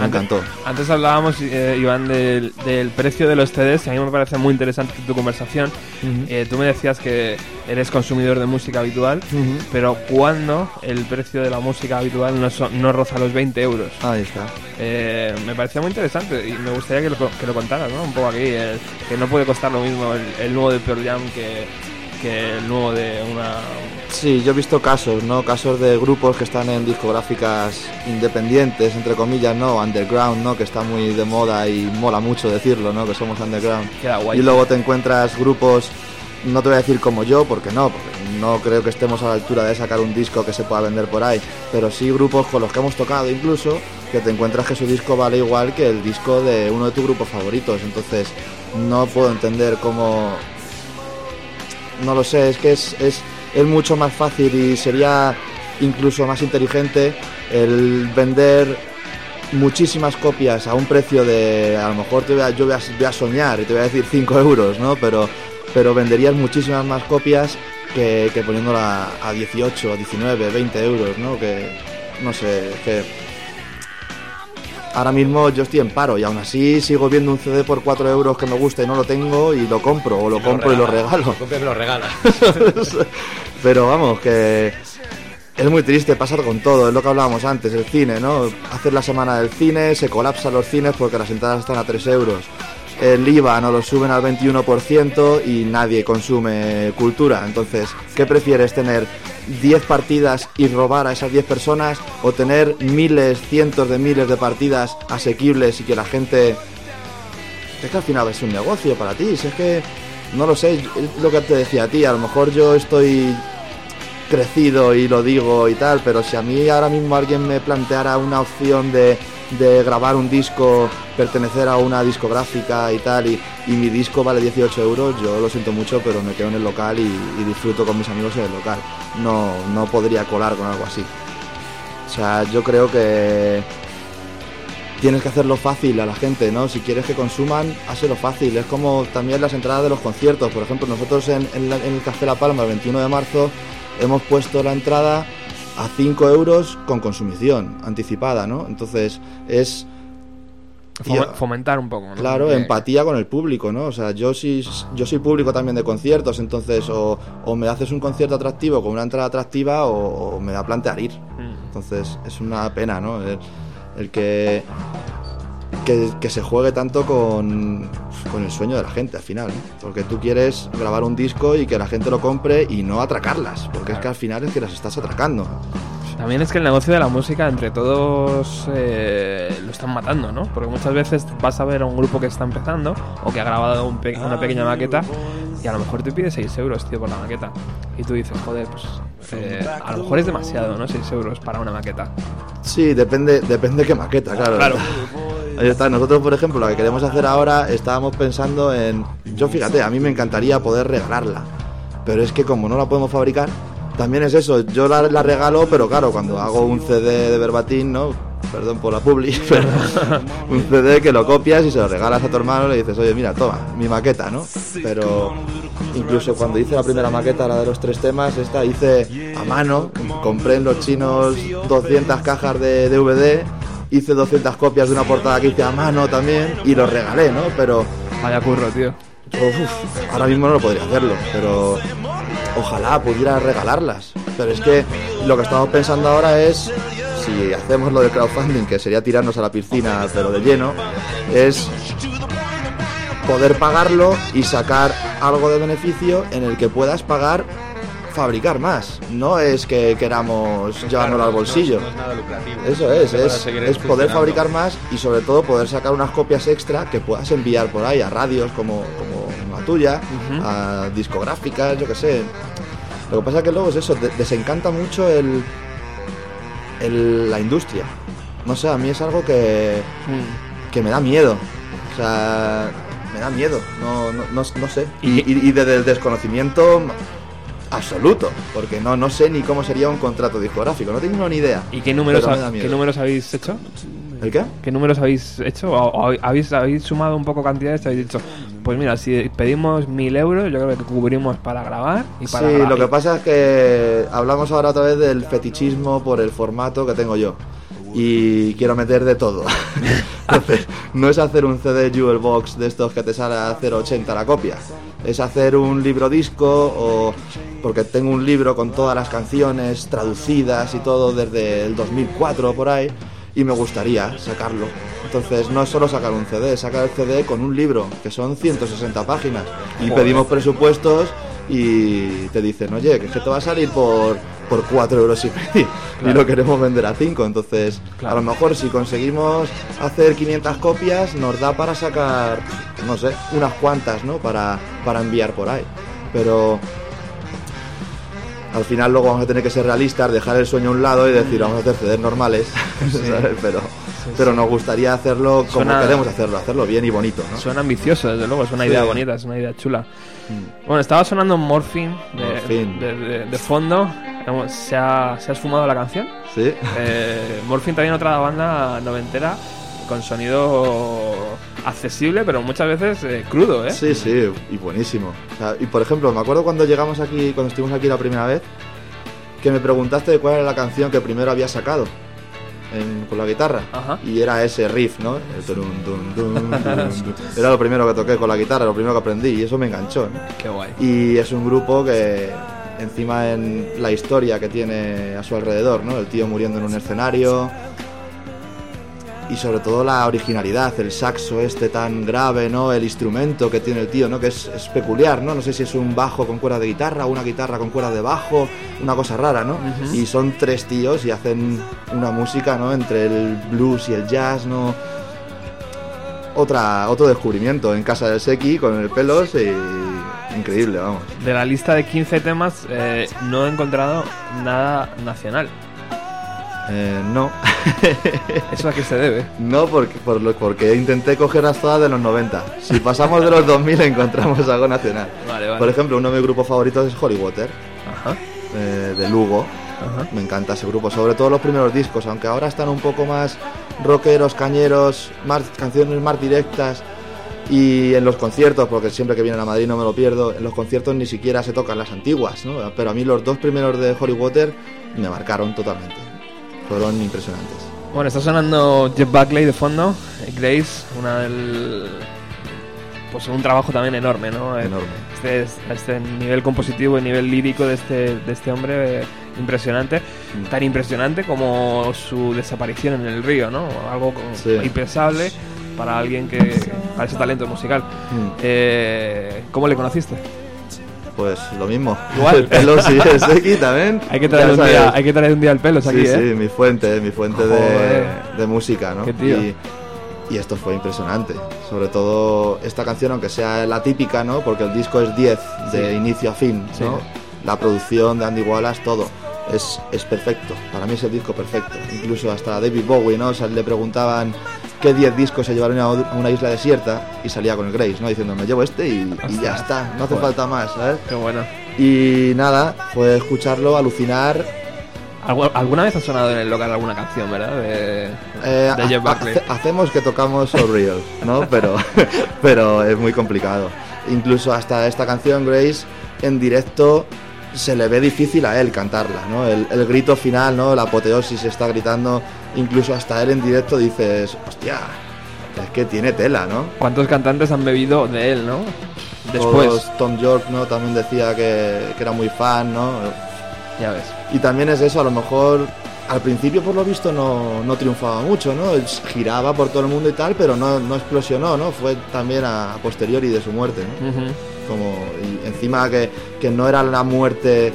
C: Me
B: Antes-
C: encantó.
B: Antes hablábamos, eh, Iván, del, del precio de los CDs, que a mí me parece muy interesante tu conversación.
C: Ujú.
B: Eh, tú me decías que eres consumidor de música habitual,
C: Ujú.
B: pero ¿cuándo el precio de la música habitual no, so- no roza los 20 euros?
C: Ahí está.
B: Eh, me parecía muy interesante y me gustaría que lo, que lo contaras, ¿no? Un poco aquí, el- que no puede costar lo mismo el, el nuevo de Pearl Jam que, que el nuevo de una...
C: Sí, yo he visto casos, ¿no? Casos de grupos que están en discográficas independientes, entre comillas, ¿no? Underground, ¿no? Que está muy de moda y mola mucho decirlo, ¿no? Que somos underground.
B: Queda guay.
C: Y luego te encuentras grupos, no te voy a decir como yo, porque no, porque no creo que estemos a la altura de sacar un disco que se pueda vender por ahí, pero sí grupos con los que hemos tocado incluso, que te encuentras que su disco vale igual que el disco de uno de tus grupos favoritos. Entonces, no puedo entender cómo... No lo sé, es que es, es, es mucho más fácil y sería incluso más inteligente el vender muchísimas copias a un precio de, a lo mejor te voy a, yo voy a, soñar y te voy a decir 5 euros, ¿no? Pero, pero venderías muchísimas más copias que, que poniéndola a 18, 19, 20 euros, ¿no? Que, no sé, que ahora mismo yo estoy en paro y aún así sigo viendo un CD por 4 euros que me gusta y no lo tengo y lo compro o lo compro y lo regalo.
H: Lo y me lo regala.
C: Pero vamos, que es muy triste pasar con todo, es lo que hablábamos antes, el cine, ¿no? Hacer la semana del cine, se colapsan los cines porque las entradas están a 3 euros. El IVA no lo suben al 21% y nadie consume cultura. Entonces, ¿qué prefieres tener? ¿10 partidas y robar a esas 10 personas? ¿O tener miles, cientos de miles de partidas asequibles y que la gente es que al final es un negocio para ti. Si es que, no lo sé, es lo que te decía a ti. A lo mejor yo estoy crecido y lo digo y tal, pero si a mí ahora mismo alguien me planteara una opción de, de grabar un disco, pertenecer a una discográfica y tal, y, y mi disco vale 18 euros, yo lo siento mucho, pero me quedo en el local y, disfruto con mis amigos en el local. No, no podría colar con algo así. O sea, yo creo que tienes que hacerlo fácil a la gente, ¿no? Si quieres que consuman, hazlo fácil. Es como también las entradas de los conciertos. Por ejemplo, nosotros en el Café La Palma el 21 de marzo hemos puesto la entrada a 5 euros con consumición anticipada, ¿no? Entonces es...
B: Fomentar un poco, ¿no?
C: Claro, empatía con el público, ¿no? O sea, yo sí, yo soy público también de conciertos, entonces o, o me haces un concierto atractivo con una entrada atractiva o, o me da plantear ir.
B: Mm.
C: Entonces es una pena, ¿no? El, el que, que, que se juegue tanto con, con el sueño de la gente al final. Porque tú quieres grabar un disco y que la gente lo compre y no atracarlas, porque es que al final es que las estás atracando.
B: También es que el negocio de la música entre todos eh, lo están matando, ¿no? Porque muchas veces vas a ver a un grupo que está empezando o que ha grabado un pe- una pequeña maqueta y a lo mejor te pide 6 euros, tío, por la maqueta. Y tú dices, joder, pues eh, a lo mejor es demasiado, ¿no? 6 euros para una maqueta.
C: Sí, depende, depende qué maqueta, claro.
B: Claro.
C: Ahí está. Nosotros, por ejemplo, lo que queremos hacer ahora, estábamos pensando en. Yo, fíjate, a mí me encantaría poder regalarla. Pero es que como no la podemos fabricar, también es eso. Yo la, la regalo, pero claro, cuando hago un CD de verbatim, ¿no? perdón por la publi, pero un CD que lo copias y se lo regalas a tu hermano y le dices, oye, mira, toma, mi maqueta, ¿no? Pero incluso cuando hice la primera maqueta, la de los tres temas, esta hice a mano, compré en los chinos 200 cajas de DVD, hice 200 copias de una portada que hice a mano también y lo regalé, ¿no? Pero
B: Vaya curro, tío.
C: Uf, ahora mismo no lo podría hacerlo, pero ojalá pudiera regalarlas. Pero es que lo que estamos pensando ahora es, si hacemos lo del crowdfunding, que sería tirarnos a la piscina, pero de lleno, es poder pagarlo y sacar algo de beneficio en el que puedas pagar fabricar más. No es que queramos llevárnoslo al bolsillo.
H: No, no es nada lucrativo.
C: Eso es, es, es poder fabricar más y sobre todo poder sacar unas copias extra que puedas enviar por ahí a radios como, como tuya, a discográficas, yo qué sé. Lo que pasa es que luego es eso, de- desencanta mucho el, el- la industria. No sé, a mí es algo que, que me da miedo. O sea, me da miedo, no, no, no, no sé. Y, y, y desde el desconocimiento absoluto, porque no, no sé ni cómo sería un contrato discográfico, no tengo ni idea.
B: ¿Y qué números, ha- qué números habéis hecho?
C: ¿El qué?
B: ¿Qué números habéis hecho? ¿O, o habéis, habéis sumado un poco cantidades? Habéis dicho, pues mira, si pedimos mil euros, yo creo que cubrimos para grabar y para
C: Sí,
B: grabar.
C: lo que pasa es que hablamos ahora otra vez del fetichismo por el formato que tengo yo. Y quiero meter de todo. Entonces, no es hacer un CD Jewel Box de estos que te sale a 0,80 la copia. Es hacer un libro disco o... Porque tengo un libro con todas las canciones traducidas y todo desde el 2004 por ahí. Y me gustaría sacarlo. Entonces no es solo sacar un CD, sacar el CD con un libro, que son 160 páginas. Y
B: Joder.
C: pedimos presupuestos y te dicen, oye, que es que te va a salir por, por 4 euros y medio y lo queremos vender a 5. Entonces, a lo mejor si conseguimos hacer 500 copias, nos da para sacar, no sé, unas cuantas, ¿no? Para, para enviar por ahí. Pero al final luego vamos a tener que ser realistas, dejar el sueño a un lado y decir, vamos a hacer CDs normales, ¿sabes? Pero, pero nos gustaría hacerlo como
B: Suena-
C: queremos hacerlo, hacerlo bien y bonito, ¿no?
B: Suena ambicioso, desde luego, es una
C: Sí.
B: idea bonita, es una idea chula. Bueno, estaba sonando Morphine de,
C: Morphine.
B: de- de- de fondo. ¿Se ha, ¿Se ha esfumado la canción?
C: Sí.
B: Eh, Morphine también otra banda noventera con sonido accesible, pero muchas veces eh, crudo, ¿eh?
C: Sí, sí, y buenísimo. O sea, y por ejemplo, me acuerdo cuando llegamos aquí, cuando estuvimos aquí la primera vez, que me preguntaste cuál era la canción que primero había sacado en- con la guitarra.
B: Ajá.
C: Y era ese riff, ¿no? El turun, dun, dun, dun, dun. Era lo primero que toqué con la guitarra, lo primero que aprendí, y eso me enganchó. ¿no?
B: Qué guay.
C: Y es un grupo que, encima en la historia que tiene a su alrededor, ¿no? El tío muriendo en un escenario. Y sobre todo la originalidad, el saxo este tan grave, ¿no? El instrumento que tiene el tío, ¿no? Que es, es peculiar, ¿no? No sé si es un bajo con cuerda de guitarra, una guitarra con cuerda de bajo, una cosa rara, ¿no? Y son tres tíos y hacen una música, ¿no? Entre el blues y el jazz, ¿no? Otra, otro descubrimiento en casa del Seki con el pelos y increíble, vamos.
B: De la lista de 15 temas, eh, no he encontrado nada nacional.
C: Eh, no.
B: ¿Eso a qué se debe?
C: No, porque, por lo- porque intenté cogerlas todas de los 90. Si pasamos de los 2000 encontramos algo nacional.
B: Vale, vale.
C: Por ejemplo, uno de mis grupos favoritos es Holy Water,
B: Ajá.
C: eh, de Lugo.
B: Ajá.
C: Me encanta ese grupo, sobre todo los primeros discos, aunque ahora están un poco más rockeros, cañeros, más canciones más directas. Y en los conciertos, porque siempre que vienen a Madrid no me lo pierdo, en los conciertos ni siquiera se tocan las antiguas, ¿no? Pero a mí los dos primeros de Holy Water me marcaron totalmente. Fueron impresionantes.
B: Bueno, está sonando Jeff Buckley de fondo, eh, Grace, una del... Pues un trabajo también enorme, ¿no? Eh,
C: Enorme.
B: Este, este nivel compositivo y nivel lírico de este, de este hombre, eh, impresionante.
C: Mm.
B: Tan impresionante como su desaparición en el río, ¿no? Algo
C: Sí.
B: impensable para alguien que... para ese talento musical.
C: Mm.
B: Eh, ¿Cómo le conociste?
C: Pues lo mismo.
B: Igual.
C: El pelo sí, el Seki también.
B: Hay que traer, un día, hay que traer un día el pelo
C: Sí,
B: aquí,
C: sí,
B: ¿eh?
C: mi fuente, mi fuente de, música, ¿no?
B: Qué tío.
C: Y, y esto fue impresionante. Sobre todo esta canción, aunque sea la típica, ¿no? Porque el disco es 10 de
B: Sí.
C: inicio a fin,
B: Sí.
C: ¿no? La producción de Andy Wallace, todo. Es, es perfecto. Para mí es el disco perfecto. Incluso hasta David Bowie, ¿no? O sea, le preguntaban qué 10 discos se llevaron a una isla desierta y salía con el Grace, ¿no? Diciendo, me llevo este y, y ya está. No hace
B: Joder.
C: falta más, ¿sabes?
B: Qué bueno.
C: Y nada, fue escucharlo, alucinar
B: Algu- ¿Alguna vez ha sonado en el local alguna canción, verdad? De,
C: Eh,
B: de Jeff Buckley.
C: hace- hacemos que tocamos So Real, ¿no? Pero, pero es muy complicado. Incluso hasta esta canción, Grace, en directo se le ve difícil a él cantarla, ¿no? El, el grito final, ¿no? La apoteosis está gritando. Incluso hasta él en directo dices, hostia, es que tiene tela, ¿no?
B: ¿Cuántos cantantes han bebido de él, no? Después.
C: Todos- Tom York, ¿no? También decía que, que era muy fan, ¿no?
B: Ya ves.
C: Y también es eso, a lo mejor al principio por lo visto no, no triunfaba mucho, ¿no? Giraba por todo el mundo y tal, pero no, no explosionó, ¿no? Fue también a, a posteriori de su muerte, ¿no? Como, y encima que, que no era la muerte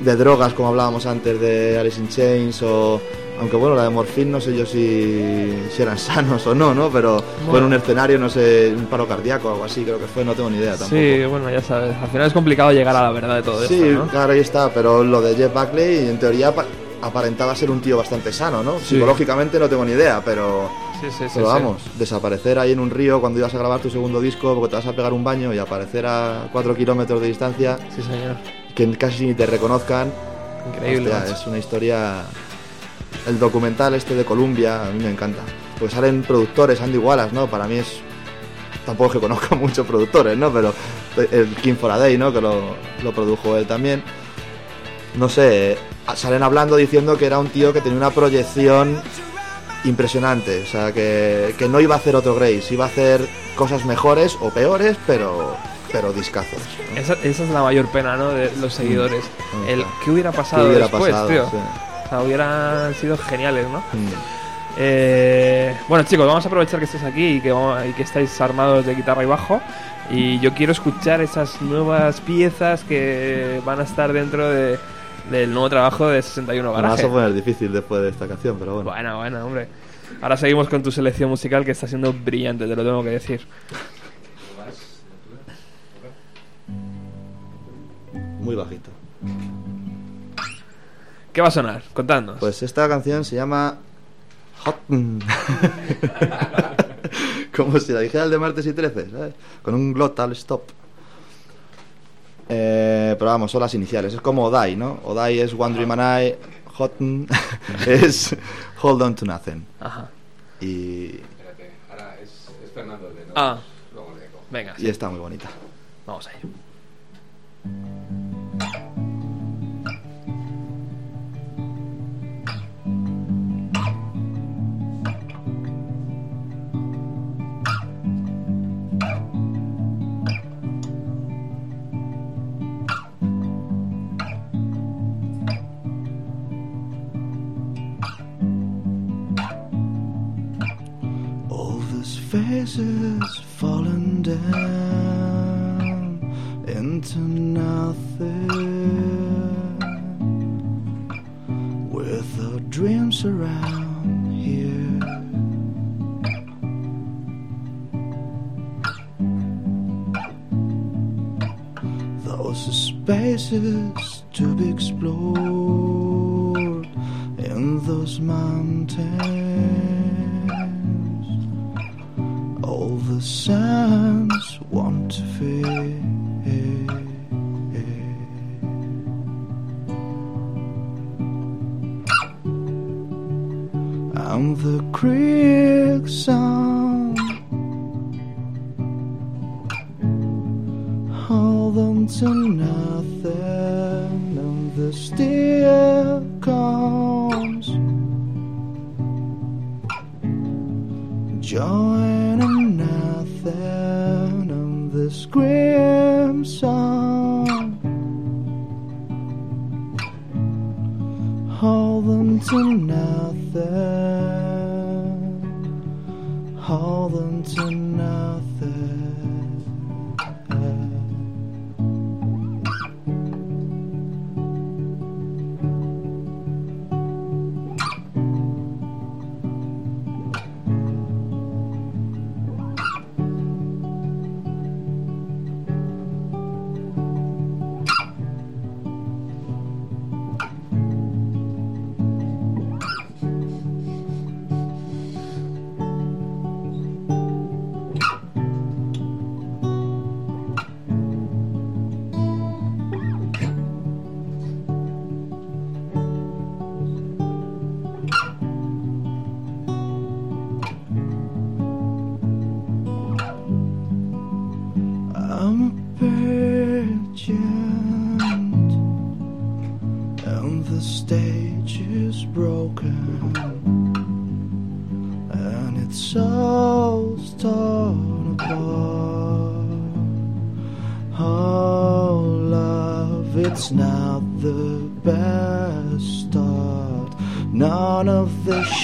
C: de drogas como hablábamos antes de Alice in Chains o... Aunque bueno, la de Morphine no sé yo si, si eran sanos o no, ¿no? Pero fue en un escenario, no sé, un paro cardíaco o algo así, creo que fue, no tengo ni idea tampoco.
B: Sí, bueno, ya sabes. Al final es complicado llegar a la verdad de todo
C: Sí,
B: esto, ¿no?
C: claro, ahí está, pero lo de Jeff Buckley en teoría pa- aparentaba ser un tío bastante sano, ¿no?
B: Sí.
C: Psicológicamente no tengo ni idea, pero,
B: Sí, sí, sí.
C: pero
B: sí.
C: vamos, desaparecer ahí en un río cuando ibas a grabar tu segundo disco porque te vas a pegar un baño y aparecer a 4 kilómetros de distancia,
B: Sí, señor.
C: que casi ni te reconozcan,
B: Increíble.
C: hostia, es una historia... El documental este de Columbia a mí me encanta, pues salen productores, Andy Wallace, ¿no? Para mí es... Tampoco es que conozca muchos productores, ¿no? Pero el King for a Day, ¿no? Que lo, lo produjo él también no sé, salen hablando diciendo que era un tío que tenía una proyección impresionante, o sea, que, que no iba a hacer otro Grace, iba a hacer cosas mejores o peores, pero, pero discazos. ¿no?
B: Esa, esa es la mayor pena, ¿no? De los seguidores.
C: Mm.
B: El ¿qué hubiera pasado
C: ¿Qué hubiera
B: después,
C: pasado?
B: tío?
C: Sí.
B: O sea, hubieran sido geniales, ¿no?
C: Mm.
B: Eh, bueno, chicos, vamos a aprovechar que estáis aquí y que, y que estáis armados de guitarra y bajo. Y yo quiero escuchar esas nuevas piezas que van a estar dentro de, del nuevo trabajo de 61
C: Me vas
B: Garaje.
C: a poner difícil después de esta canción, pero bueno.
B: Bueno, bueno, hombre. Ahora seguimos con tu selección musical que está siendo brillante, te lo tengo que decir.
C: Muy bajito.
B: ¿Qué va a sonar? Contadnos.
C: Pues esta canción se llama Hot. Como si la dijera el de martes y 13, ¿sabes? Con un glottal stop. Eh, pero vamos, son las iniciales. Es como Odai, ¿no? Odai es One Dream and I. Hot es Hold On to Nothing.
B: Ajá.
C: Y,
H: Espérate, ahora es, es Fernando de no.
B: Ah.
H: Luego.
B: Venga,
C: y está muy bonita.
B: vamos a ello.
C: These falling down into nothing with our dreams around here. Those spaces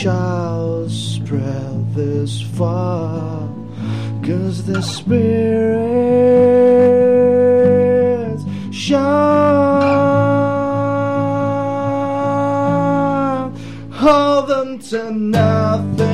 A: shall spread this far. Cause the spirits shine. Hold them to nothing.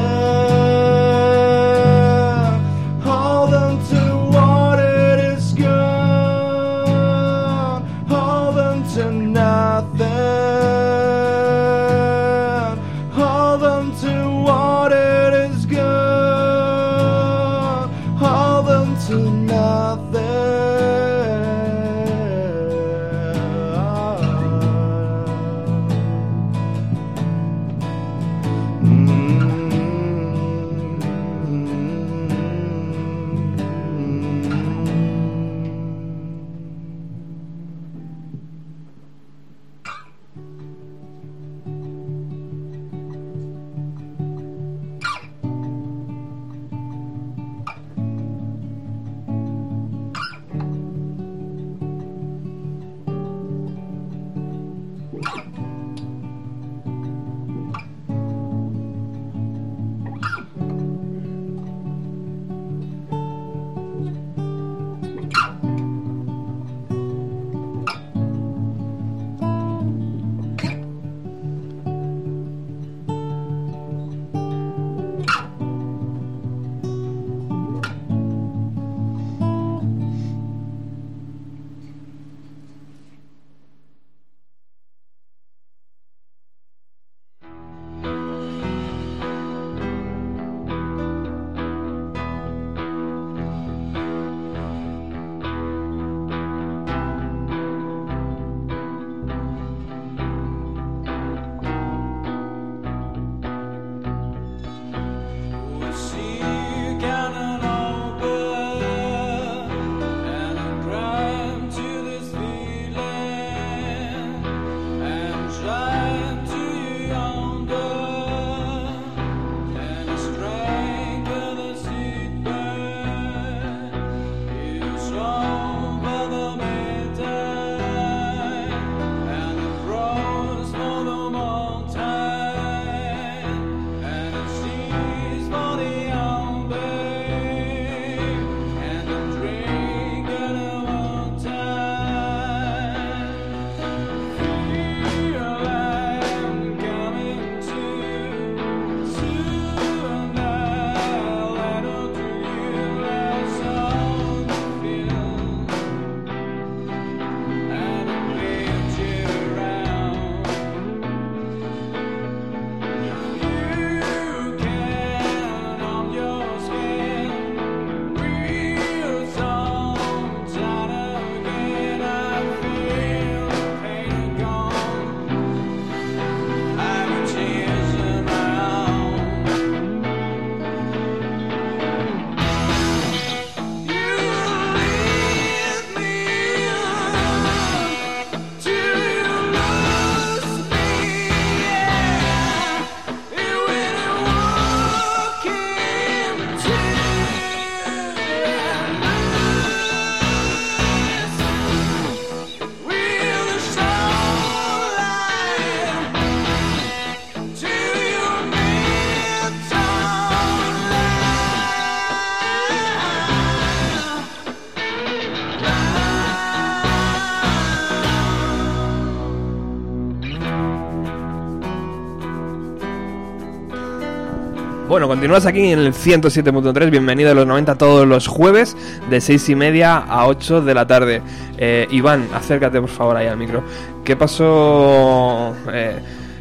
B: Bueno, continúas aquí en el 107.3. Bienvenido a los 90 todos los jueves de 6 y media a 8 de la tarde. Eh, Iván, acércate por favor ahí al micro. ¿Qué pasó? Eh,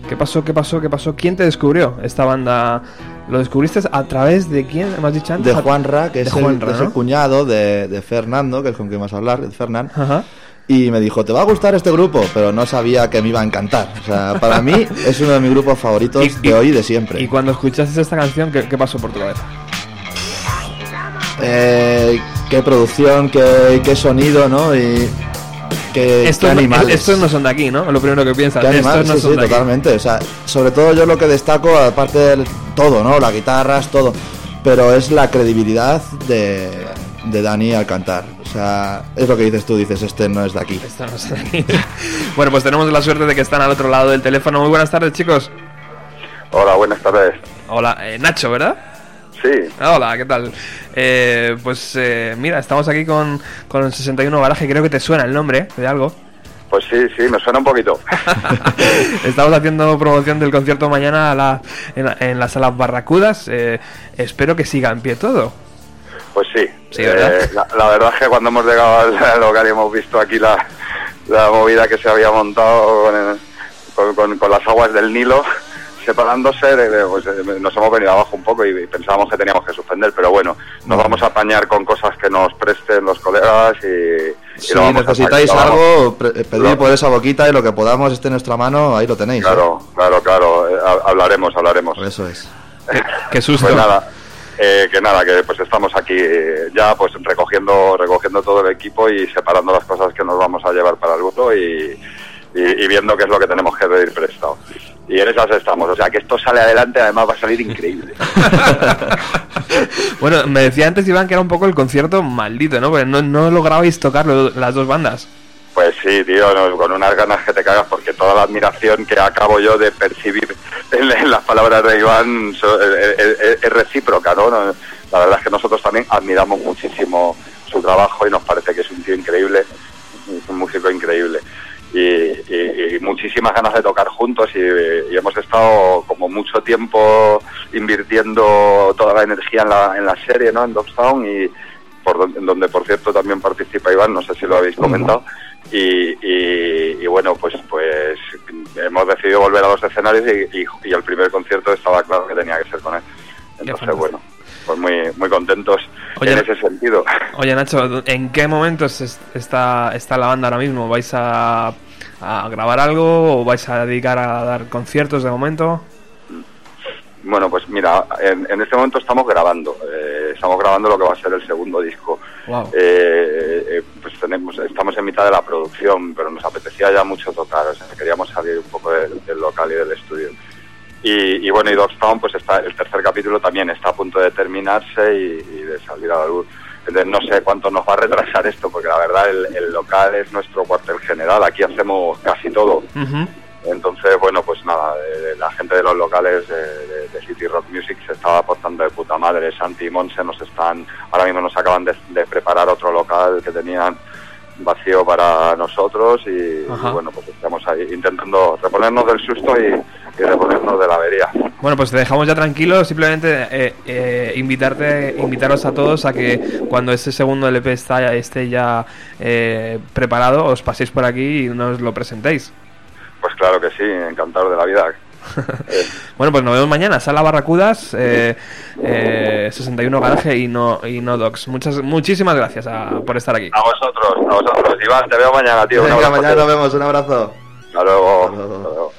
B: ¿Qué pasó? ¿Qué pasó? ¿Qué pasó? ¿Quién te descubrió esta banda? ¿Lo descubriste a través de quién? ¿Me has dicho antes?
C: De Juanra, que
B: De
C: es, el,
B: Juanra,
C: es el
B: ¿no?
C: cuñado de, de Fernando, que es con quien vas a hablar, de Fernán.
B: Ajá.
C: Y me dijo, te va a gustar este grupo, pero no sabía que me iba a encantar. O sea, para mí es uno de mis grupos favoritos
B: Y-
C: de hoy y de siempre.
B: Y cuando escuchaste esta canción, ¿qué, qué pasó por tu cabeza?
C: eh, qué producción, qué, qué sonido, ¿no? Y qué,
B: Estos,
C: animales.
B: estos no son de aquí, ¿no? Lo primero que piensas.
C: Qué animales,
B: estos no
C: sí,
B: son
C: sí,
B: de aquí.
C: totalmente. O sea, sobre todo yo lo que destaco, aparte de todo, ¿no? Las guitarras, todo. Pero es la credibilidad de, de Dani al cantar. O sea, es lo que dices tú, dices, este no es de aquí.
B: Estos no son de aquí. bueno, pues tenemos la suerte de que están al otro lado del teléfono. Muy buenas tardes, chicos.
I: Hola, buenas tardes.
B: Hola, eh, Nacho, ¿verdad?
I: Sí,
B: Hola, ¿qué tal? Eh, pues eh, mira, estamos aquí con, con el 61 Garaje, creo que te suena el nombre de algo.
I: pues sí, sí, me suena un poquito.
B: Estamos haciendo promoción del concierto mañana a la- en, la, en la sala Barracudas. Eh, espero que siga en pie todo.
I: Pues sí. Eh, la, la verdad es que cuando hemos llegado al, al local y hemos visto aquí la, la movida que se había montado con, el- con- con- con las aguas del Nilo separándose, de- de- pues, eh, nos hemos venido abajo un poco y, y pensábamos que teníamos que suspender, pero bueno, nos vamos a apañar con cosas que nos presten los colegas y, y
C: Si
I: lo vamos a
C: necesitáis algo, pre- pedid por esa boquita y lo que podamos esté en nuestra mano, ahí lo tenéis. ¿eh?
I: Claro, claro, claro, eh, ha- hablaremos, hablaremos.
C: Eso es.
B: Qué susto.
I: Pues nada, eh, que nada, que pues estamos aquí eh, ya pues recogiendo recogiendo todo el equipo y separando las cosas que nos vamos a llevar para el grupo y, viendo qué es lo que tenemos que pedir prestado. Y en esas estamos, o sea que esto sale adelante, además va a salir increíble.
B: Bueno, me decía antes Iván que era un poco el concierto maldito, ¿no? Porque no, no lograbais tocar las dos bandas.
I: Pues sí, tío, no, con unas ganas que te cagas, porque toda la admiración que acabo yo de percibir en, en las palabras de Iván so- eh, eh, eh, es recíproca, ¿no? La verdad es que nosotros también admiramos muchísimo su trabajo y nos parece que es un tío increíble, un músico increíble. Y, y- y muchísimas ganas de tocar juntos y, y hemos estado como mucho tiempo invirtiendo toda la energía en la, en la serie, ¿no? En Dogstown y por donde por cierto también participa Iván, no sé si lo habéis comentado. Y, y- y bueno, pues pues hemos decidido volver a los escenarios y, y- el primer concierto estaba claro que tenía que ser con él. Entonces, bueno, pues muy muy contentos
B: Oye,
I: en ese sentido.
B: Oye, Nacho, ¿en qué momentos es- está, está la banda ahora mismo? ¿Vais a, a grabar algo o vais a dedicar a dar conciertos de momento?
I: Bueno, pues mira, en, en este momento estamos grabando, eh, estamos grabando lo que va a ser el segundo disco.
B: Wow.
I: Eh, eh, tenemos, estamos en mitad de la producción, pero nos apetecía ya mucho tocar, o sea, queríamos salir un poco del, del local y del estudio. Y, y bueno, y Dogstown, pues está, el tercer capítulo también está a punto de terminarse y, y de salir a la luz. Entonces no sé cuánto nos va a retrasar esto, porque la verdad el, el local es nuestro cuartel general, aquí hacemos casi todo.
B: Ujú.
I: Entonces, bueno, pues nada, eh, la gente de los locales de, de- de City Rock Music se estaba portando de puta madre. Santi y Monse nos están, ahora mismo nos acaban de, de preparar otro local que tenían vacío para nosotros y, bueno, pues estamos ahí intentando reponernos del susto y, y reponernos de la avería.
B: Bueno, pues te dejamos ya tranquilos. Simplemente eh, eh, invitarte, invitaros a todos a que cuando ese segundo LP está, esté ya eh, preparado, os paséis por aquí y nos lo presentéis.
I: Pues claro que sí, encantado de la vida. Eh,
B: Bueno, pues nos vemos mañana. Sala Barracudas, eh, eh, 61 Garaje y no, y no Docs. Muchas, muchísimas gracias a- por estar aquí.
I: a vosotros, a vosotros. Iván, te veo mañana, tío.
C: Venga, mañana nos vemos, un abrazo.
I: Hasta luego.
C: Hasta luego.
I: Hasta luego.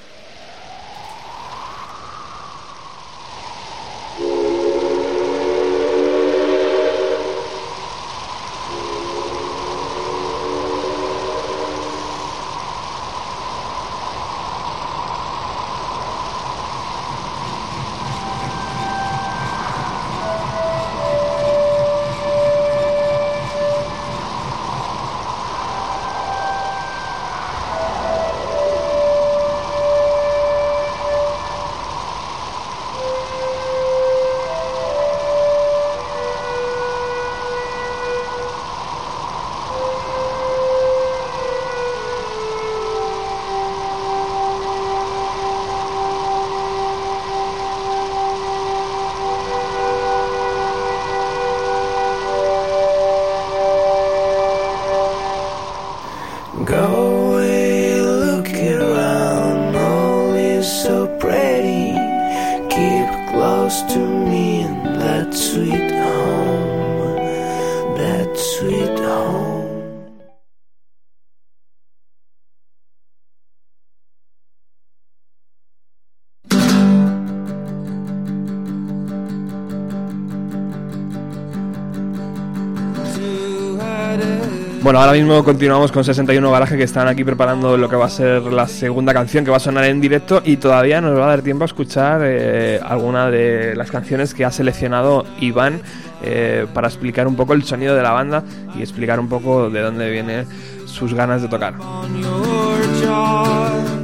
B: Bueno, ahora mismo continuamos con 61 Garaje que están aquí preparando lo que va a ser la segunda canción que va a sonar en directo y todavía nos va a dar tiempo a escuchar eh, alguna de las canciones que ha seleccionado Iván eh, para explicar un poco el sonido de la banda y explicar un poco de dónde vienen sus ganas de tocar.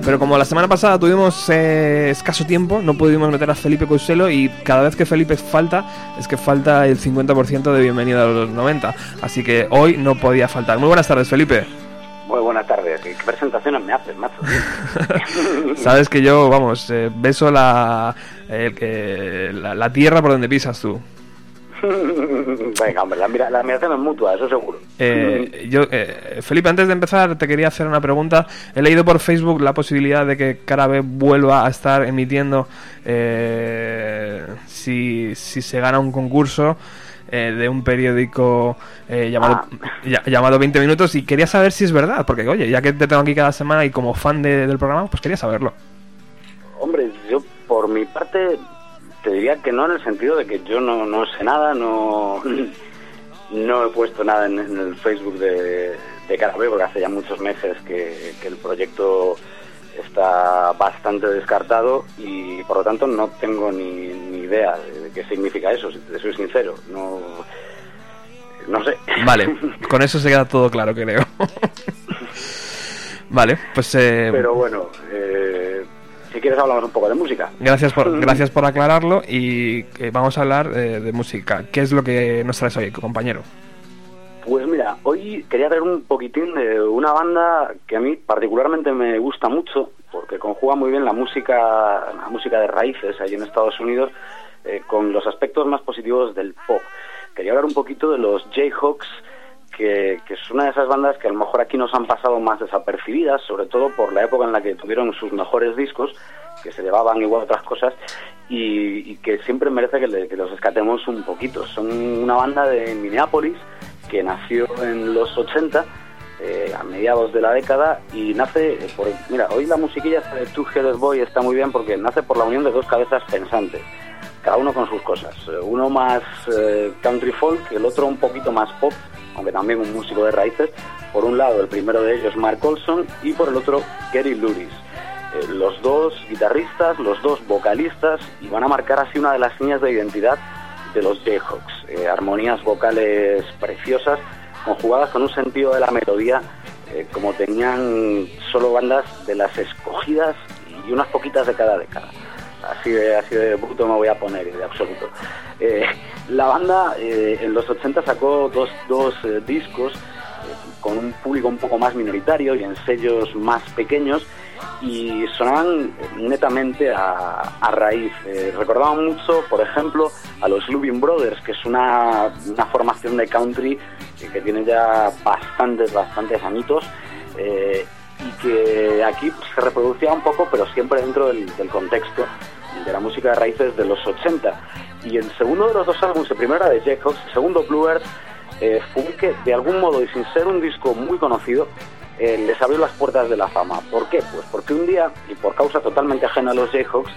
B: Pero como la semana pasada tuvimos eh, escaso tiempo, no pudimos meter a Felipe Couselo y cada vez que Felipe falta, es que falta el 50% de bienvenida a los 90. Así que hoy no podía faltar. Muy buenas tardes, Felipe.
J: Muy buenas tardes. ¿Qué presentaciones me haces, macho?
B: Sabes que yo, vamos, eh, beso la, la tierra por donde pisas tú.
J: Venga, hombre, la, mira- la admiración es mutua, eso seguro.
B: Eh, yo, eh, Felipe, antes de empezar, te quería hacer una pregunta. He leído por Facebook la posibilidad de que Carabe vuelva a estar emitiendo eh, si, si se gana un concurso eh, de un periódico eh, llamado, ya- llamado 20 Minutos y quería saber si es verdad, porque oye, ya que te tengo aquí cada semana y como fan de- del programa, pues quería saberlo.
J: Hombre, yo por mi parte te diría que no en el sentido de que yo no, no sé nada, no, no he puesto nada en, en el Facebook de, de Carabé, porque hace ya muchos meses que, que el proyecto está bastante descartado y por lo tanto no tengo ni, ni idea de, de qué significa eso, si te soy sincero. No, no sé.
B: Vale, con eso se queda todo claro, creo. vale, pues eh,
J: Pero bueno, eh, si quieres hablamos un poco de música.
B: Gracias por, gracias por aclararlo y eh, vamos a hablar eh, de música. ¿Qué es lo que nos traes hoy, compañero?
J: Pues mira, hoy quería ver un poquitín de una banda que a mí particularmente me gusta mucho, porque conjuga muy bien la música, la música de raíces allí en Estados Unidos, eh, con los aspectos más positivos del pop. Quería hablar un poquito de los Jayhawks, que, es una de esas bandas que a lo mejor aquí nos han pasado más desapercibidas, sobre todo por la época en la que tuvieron sus mejores discos, que se llevaban igual otras cosas, y, que siempre merece que, los escatemos un poquito. Son una banda de Minneapolis que nació en los 80, eh, a mediados de la década, y nace por... Mira, hoy la musiquilla de Two Headed Boy está muy bien porque nace por la unión de dos cabezas pensantes cada uno con sus cosas. Eh, Uno más eh, country folk, el otro un poquito más pop, aunque también un músico de raíces. Por un lado, el primero de ellos, Mark Olson, y por el otro, Gary Luris. Eh, los dos guitarristas, los dos vocalistas, y van a marcar así una de las señas de identidad de los Jayhawks. Eh, armonías vocales preciosas, conjugadas con un sentido de la melodía eh, como tenían solo bandas de las escogidas y unas poquitas de cada década así de, así de bruto me voy a poner, de absoluto. Eh, la banda eh, en los 80 sacó dos, dos eh, discos con un público un poco más minoritario y en sellos más pequeños y sonaban netamente a, raíz. Recordaban mucho, por ejemplo, a los Lubin Brothers, que es una, una formación de country que, tiene ya bastantes, bastantes añitos. eh, y que aquí se reproducía un poco, pero siempre dentro del contexto de la música de raíces de los 80. Y el segundo de los dos álbumes, el primero era de Jacobs, el segundo Blue Earth, fue que de algún modo y sin ser un disco muy conocido, eh, les abrió las puertas de la fama. ¿Por qué? Pues porque un día, y por causa totalmente ajena a los Jayhawks,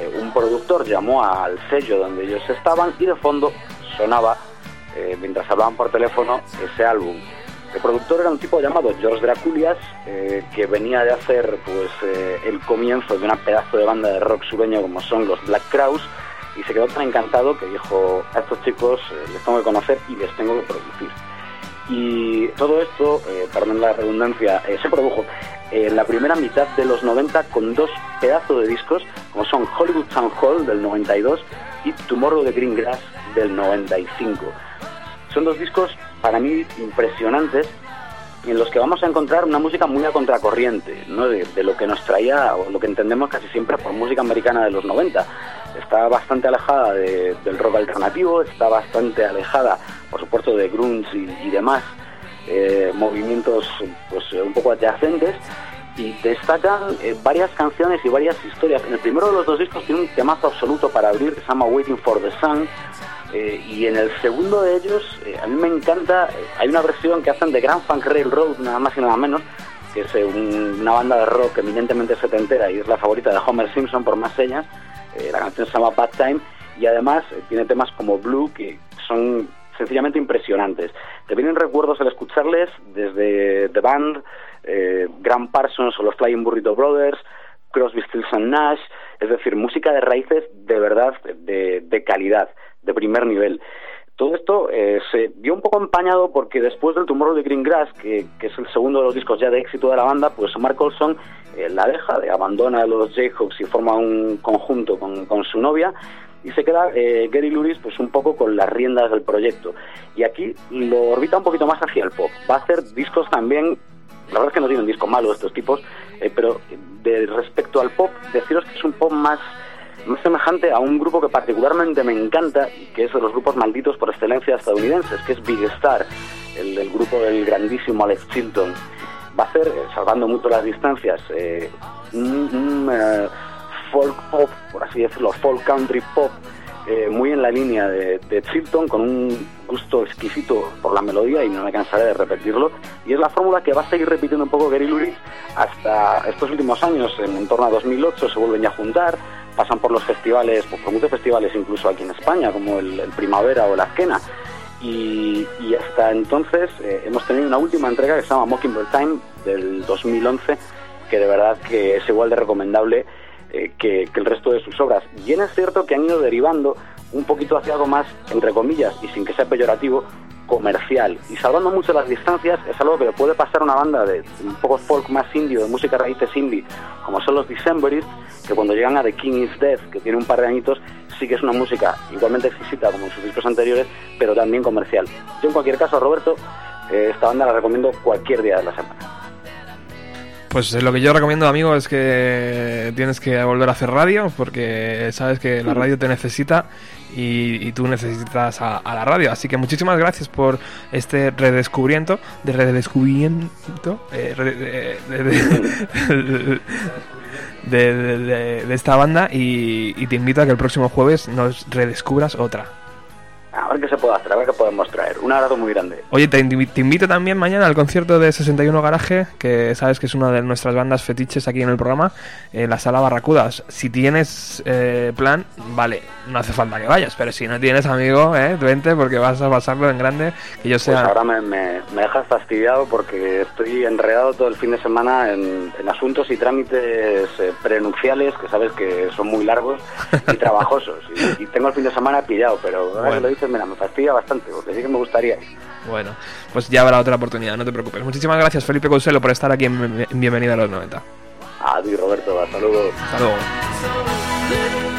J: eh, un productor llamó al sello donde ellos estaban y de fondo sonaba, eh, mientras hablaban por teléfono, ese álbum. El productor era un tipo llamado George Draculias, que venía de hacer pues el comienzo de una pedazo de banda de rock sureño como son los Black Crowes, y se quedó tan encantado que dijo a estos chicos eh, les tengo que conocer y les tengo que producir. Y todo esto, eh, perdón la redundancia, eh, se produjo en la primera mitad de los 90 con dos pedazos de discos, como son Hollywood Town Hall del 92 y Tomorrow de Green Grass del 95. Son dos discos para mí impresionantes en los que vamos a encontrar una música muy a contracorriente, ¿no? de, lo que nos traía o lo que entendemos casi siempre por música americana de los 90. Está bastante alejada de- del rock alternativo, está bastante alejada, por supuesto, de grunge y, demás eh, movimientos pues, un poco adyacentes y destacan eh, varias canciones y varias historias. En el primero de los dos discos tiene un temazo absoluto para abrir que se llama Waiting for the Sun. Eh, y en el segundo de ellos, eh, a mí me encanta, eh, hay una versión que hacen de Grand Funk Railroad, nada más y nada menos, que es un- una banda de rock eminentemente setentera y es la favorita de Homer Simpson por más señas. La canción se llama Bad Time y además tiene temas como Blue que son sencillamente impresionantes. Te vienen recuerdos al escucharles desde The Band, Graham Parsons o los Flying Burrito Brothers, Crosby, Stills and Nash, es decir, música de raíces de verdad de calidad, de primer nivel. Todo esto eh, se vio un poco empañado porque después del Tomorrow de Green Grass, que, que es el segundo de los discos ya de éxito de la banda, pues Mark Olson eh, la deja, de abandona a los Jayhawks y forma un conjunto con, con su novia y se queda eh, Gary Luris pues un poco con las riendas del proyecto. Y aquí lo orbita un poquito más hacia el pop. Va a hacer discos también, la verdad es que no tienen discos malos estos tipos, eh, pero de respecto al pop, deciros que es un pop más más semejante a un grupo que particularmente me encanta y que es de los grupos malditos por excelencia estadounidenses, que es Big Star, el, grupo del grandísimo Alex Chilton. Va a ser, eh, salvando mucho las distancias, eh, un, eh, folk pop, por así decirlo, folk country pop, muy en la línea de, Chilton, con un gusto exquisito por la melodía y no me cansaré de repetirlo. Y es la fórmula que va a seguir repitiendo un poco Gary Luris hasta estos últimos años, en, en torno a 2008, se vuelven a juntar, pasan por los festivales, por muchos festivales incluso aquí en España, como el, Primavera o el Azquena. Y, y hasta entonces eh, hemos tenido una última entrega que se llama Mockingbird Time del 2011, que de verdad que es igual de recomendable eh, que, que el resto de sus obras. Bien es cierto que han ido derivando un poquito hacia algo más, entre comillas, y sin que sea peyorativo, comercial. Y salvando mucho las distancias, es algo que puede pasar una banda de un poco folk más indie, de música raíces indie, como son los Decemberists, que cuando llegan a The King is Dead, que tiene un par de añitos, sí que es una música igualmente exquisita como en sus discos anteriores, pero también comercial. Yo en cualquier caso, Roberto, eh, esta banda la recomiendo cualquier día de la semana.
B: Pues lo que yo recomiendo, amigo, es que tienes que volver a hacer radio, porque sabes que la radio te necesita y, tú necesitas a, la radio. Así que muchísimas gracias por este redescubrimiento, de redescubrimiento, eh, de, esta banda y te invito a que el próximo jueves nos redescubras otra.
J: A ver qué se puede hacer, a ver qué podemos traer. Un abrazo muy grande.
B: Oye, te, te invito también mañana al concierto de 61 Garaje, que sabes que es una de nuestras bandas fetiches aquí en el programa, en la sala Barracudas. Si tienes eh, plan, vale, no hace falta que vayas, pero si no tienes amigo, eh, vente porque vas a pasarlo en grande, que yo
J: Pues
B: sea...
J: ahora me, me, me dejas fastidiado porque estoy enredado todo el fin de semana en, en asuntos y trámites eh, prenupciales que sabes que son muy largos y trabajosos. Y, y tengo el fin de semana pillado, pero
B: Bueno.
J: lo me fastidia bastante porque sí que me gustaría.
B: Bueno, pues ya habrá otra oportunidad, no te preocupes. Muchísimas gracias, Felipe Conselo, por estar aquí en, en Bienvenida a los 90.
J: Adiós, Roberto, hasta luego.
B: Hasta luego.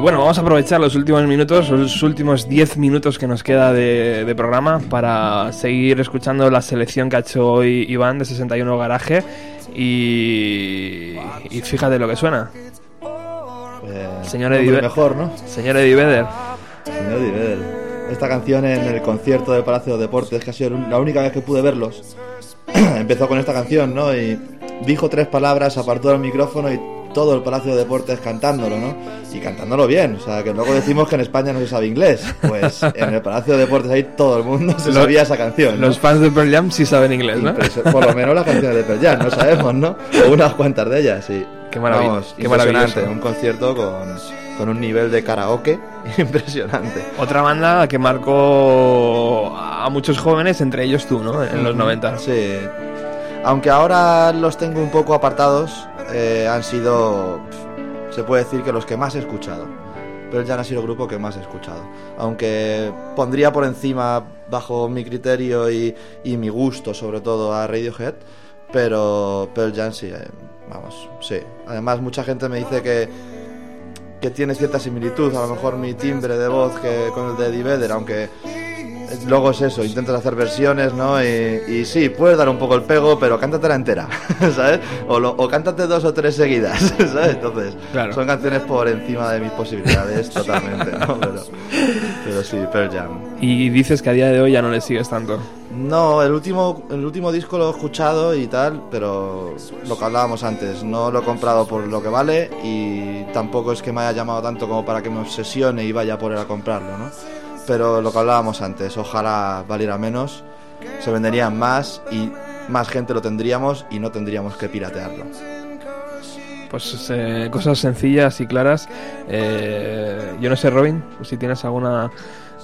B: Y bueno, vamos a aprovechar los últimos minutos, los últimos 10 minutos que nos queda de, de programa para seguir escuchando la selección que ha hecho hoy Iván de 61 Garaje. Y, y fíjate lo que suena. Señor Eddie,
C: mejor, ¿no?
B: Señor Eddie Vedder.
C: Señor Eddie Vedder. Esta canción en el concierto del Palacio de Deportes, que ha sido la única vez que pude verlos, empezó con esta canción, ¿no? Y dijo tres palabras, apartó el micrófono y todo el Palacio de Deportes cantándolo, ¿no? Y cantándolo bien, o sea, que luego decimos que en España no se sabe inglés. Pues en el Palacio de Deportes ahí todo el mundo se
B: Los-
C: sabía esa canción. ¿no?
B: Los fans de Pearl Jam sí saben inglés, ¿no?
C: Por lo menos las canciones de Pearl Jam, no sabemos, ¿no? O unas cuantas de ellas, sí.
B: Qué marav-
C: Vamos,
B: qué maravilloso.
C: un concierto con, con un nivel de karaoke impresionante.
B: Otra banda que marcó a muchos jóvenes, entre ellos tú, ¿no? En los 90.
C: Sí. Aunque ahora los tengo un poco apartados, eh, han sido, se puede decir que los que más he escuchado. Pero ya han sido el grupo que más he escuchado. Aunque pondría por encima, bajo mi criterio y, y mi gusto, sobre todo, a Radiohead. Pero Pearl Jam sí, eh, vamos, sí. Además, mucha gente me dice que, que tiene cierta similitud, a lo mejor mi timbre de voz que con el de Eddie Vedder, aunque luego es eso, intentas hacer versiones, ¿no? Y, y sí, puedes dar un poco el pego, pero cántatela entera, ¿sabes? O, lo- o cántate dos o tres seguidas, ¿sabes? Entonces,
B: Claro.
C: son canciones por encima de mis posibilidades totalmente, ¿no? Pero, pero sí, Pearl Jam.
B: Y dices que a día de hoy ya no le sigues tanto.
C: No, el último, el último disco lo he escuchado y tal, pero lo que hablábamos antes, no lo he comprado por lo que vale y tampoco es que me haya llamado tanto como para que me obsesione y vaya por él a comprarlo, ¿no? Pero lo que hablábamos antes, ojalá valiera menos, se venderían más y más gente lo tendríamos y no tendríamos que piratearlo.
B: Pues eh, cosas sencillas y claras. Eh, yo no sé, Robin, si tienes alguna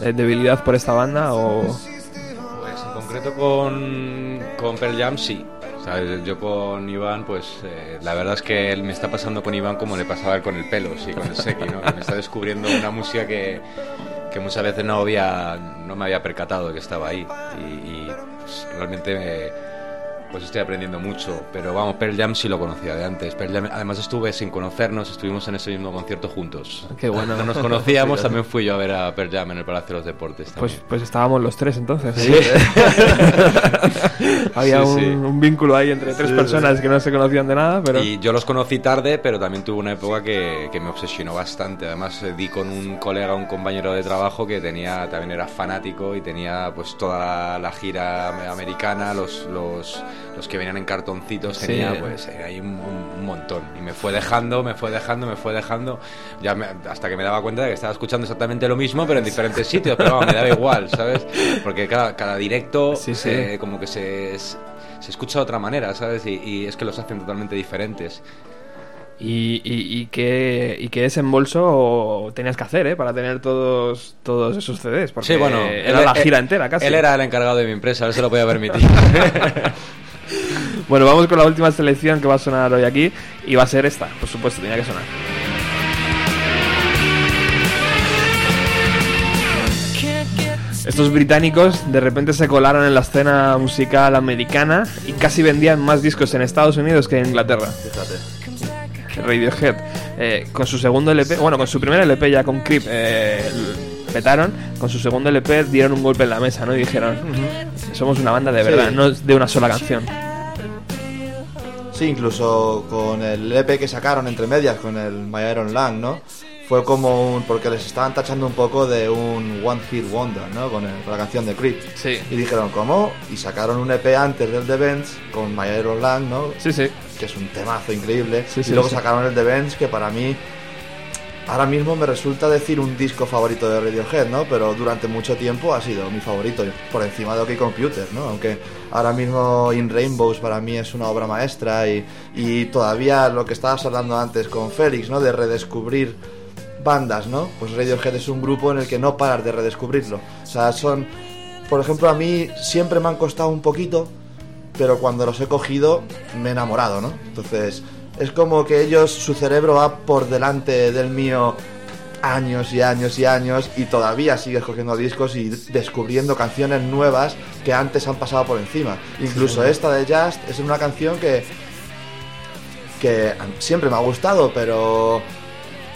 B: eh, debilidad por esta banda o...
H: Pues en concreto con, con Pearl Jam sí. ¿Sabes? Yo con Iván, pues eh, la verdad es que él me está pasando con Iván como le pasaba él con el pelo, sí, con el Seki, ¿no? Que me está descubriendo una música que, que muchas veces no había no me había percatado de que estaba ahí. Y, y, pues, realmente me- pues estoy aprendiendo mucho. Pero vamos, Pearl Jam sí lo conocía de antes. Pearl Jam, además estuve sin conocernos, estuvimos en ese mismo concierto juntos.
B: Qué bueno.
H: No nos conocíamos, también fui yo a ver a Pearl Jam en el Palacio de los Deportes.
B: Pues,
H: también.
B: pues estábamos los tres entonces.
H: Sí.
B: Había
H: Sí,
B: un, vínculo ahí entre tres personas que no se conocían de nada, pero...
H: Y yo los conocí tarde, pero también tuve una época que, que me obsesionó bastante. Además, eh, di con un colega, un compañero de trabajo que tenía también era fanático y tenía pues toda la, la gira am- americana, los, los, los que venían en cartoncitos,
B: Sí.
H: tenía pues eh, ahí un, un- montón. Y me fue dejando, me fue dejando, me fue dejando, ya me- hasta que me daba cuenta de que estaba escuchando exactamente lo mismo, pero en diferentes sitios, pero me daba igual, ¿sabes? Porque cada, cada directo
B: Sí, sí.
H: eh, como que se, se escucha de otra manera, ¿sabes? Y, y es que los hacen totalmente diferentes.
B: ¿Y, y, y qué, y qué desembolso tenías que hacer eh, para tener todos, todos esos CDs? Porque
H: Sí, bueno,
B: era
H: él-
B: la
H: él-
B: gira entera casi.
H: Él era el encargado de mi empresa, él se lo podía permitir.
B: Bueno, vamos con la última selección que va a sonar hoy aquí y va a ser esta, por supuesto, tenía que sonar. Estos británicos de repente se colaron en la escena musical americana y casi vendían más discos en Estados Unidos que en Inglaterra.
C: Fíjate.
B: Radiohead. Eh, con su segundo LP, bueno, con su primer LP ya con Creep eh, petaron, con su segundo LP dieron un golpe en la mesa, ¿no? Y dijeron, somos una banda de
C: Sí.
B: verdad, no de una sola canción.
C: Sí, incluso con el EP que sacaron entre medias, con el My Iron Lang, ¿no? Fue como un. porque les estaban tachando un poco de un One Hit Wonder, ¿no? Con, el- con la canción de Creep.
B: Sí.
C: Y dijeron, ¿cómo? Y sacaron un EP antes del The Benz con My Iron Lang, ¿no?
B: Sí, sí.
C: Que es un temazo increíble.
B: Sí,
C: y
B: sí,
C: luego
B: sí.
C: sacaron el The Benz, que para mí. Ahora mismo me resulta decir un disco favorito de Radiohead, ¿no? Pero durante mucho tiempo ha sido mi favorito, por encima de OK Computer, ¿no? Aunque ahora mismo In Rainbows para mí es una obra maestra y, y todavía lo que estabas hablando antes con Félix, ¿no? De redescubrir bandas, ¿no? Pues Radiohead es un grupo en el que no paras de redescubrirlo. O sea, son, por ejemplo, a mí siempre me han costado un poquito, pero cuando los he cogido me he enamorado, ¿no? Entonces, es como que ellos, su cerebro va por delante del mío años y años y años y todavía sigues cogiendo discos y descubriendo canciones nuevas que antes han pasado por encima. Incluso
B: Sí.
C: esta de Just es una canción que que siempre me ha gustado, pero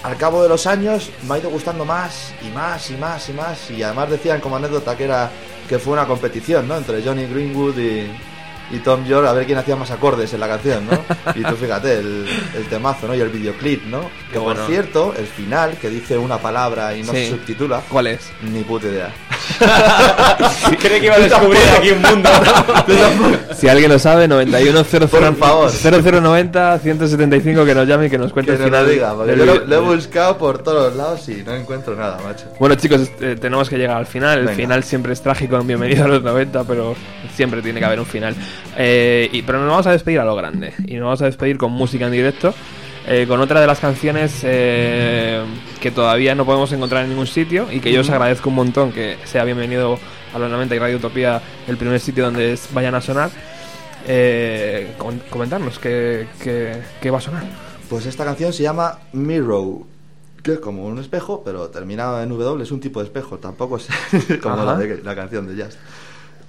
C: al cabo de los años me ha ido gustando más y más y más y más y además decían como anécdota que era que fue una competición, ¿no? Entre Johnny Greenwood y, y Tom York a ver quién hacía más acordes en la canción, ¿no? Y tú fíjate, el, el temazo, ¿no? Y el videoclip, ¿no? Que por cierto, el final, que dice una palabra y no
B: Sí.
C: se subtitula.
B: ¿Cuál es?
C: Ni puta idea.
H: Cree que iba a descubrir aquí un mundo.
B: Si alguien lo sabe, 91 00
C: Por favor.
B: 0090 175 que nos llame y que nos cuente
C: Que
B: el
C: nos
B: final.
C: lo diga, porque yo lo, lo he buscado por todos lados y no encuentro nada, macho.
B: Bueno chicos, eh, tenemos que llegar al final. El
C: Venga.
B: final siempre es trágico en Bienvenido a los 90, pero siempre tiene que haber un final. Eh, y, pero nos vamos a despedir a lo grande. Y nos vamos a despedir con música en directo. Eh, con otra de las canciones eh, que todavía no podemos encontrar en ningún sitio y que yo os agradezco un montón que sea bienvenido a los 90 y Radio Utopía el primer sitio donde es- vayan a sonar. Eh, com- comentarnos qué, qué- qué va a sonar.
C: Pues esta canción se llama Mirror, que es como un espejo, pero terminado en W, es un tipo de espejo, tampoco es como la, de- la canción de Just.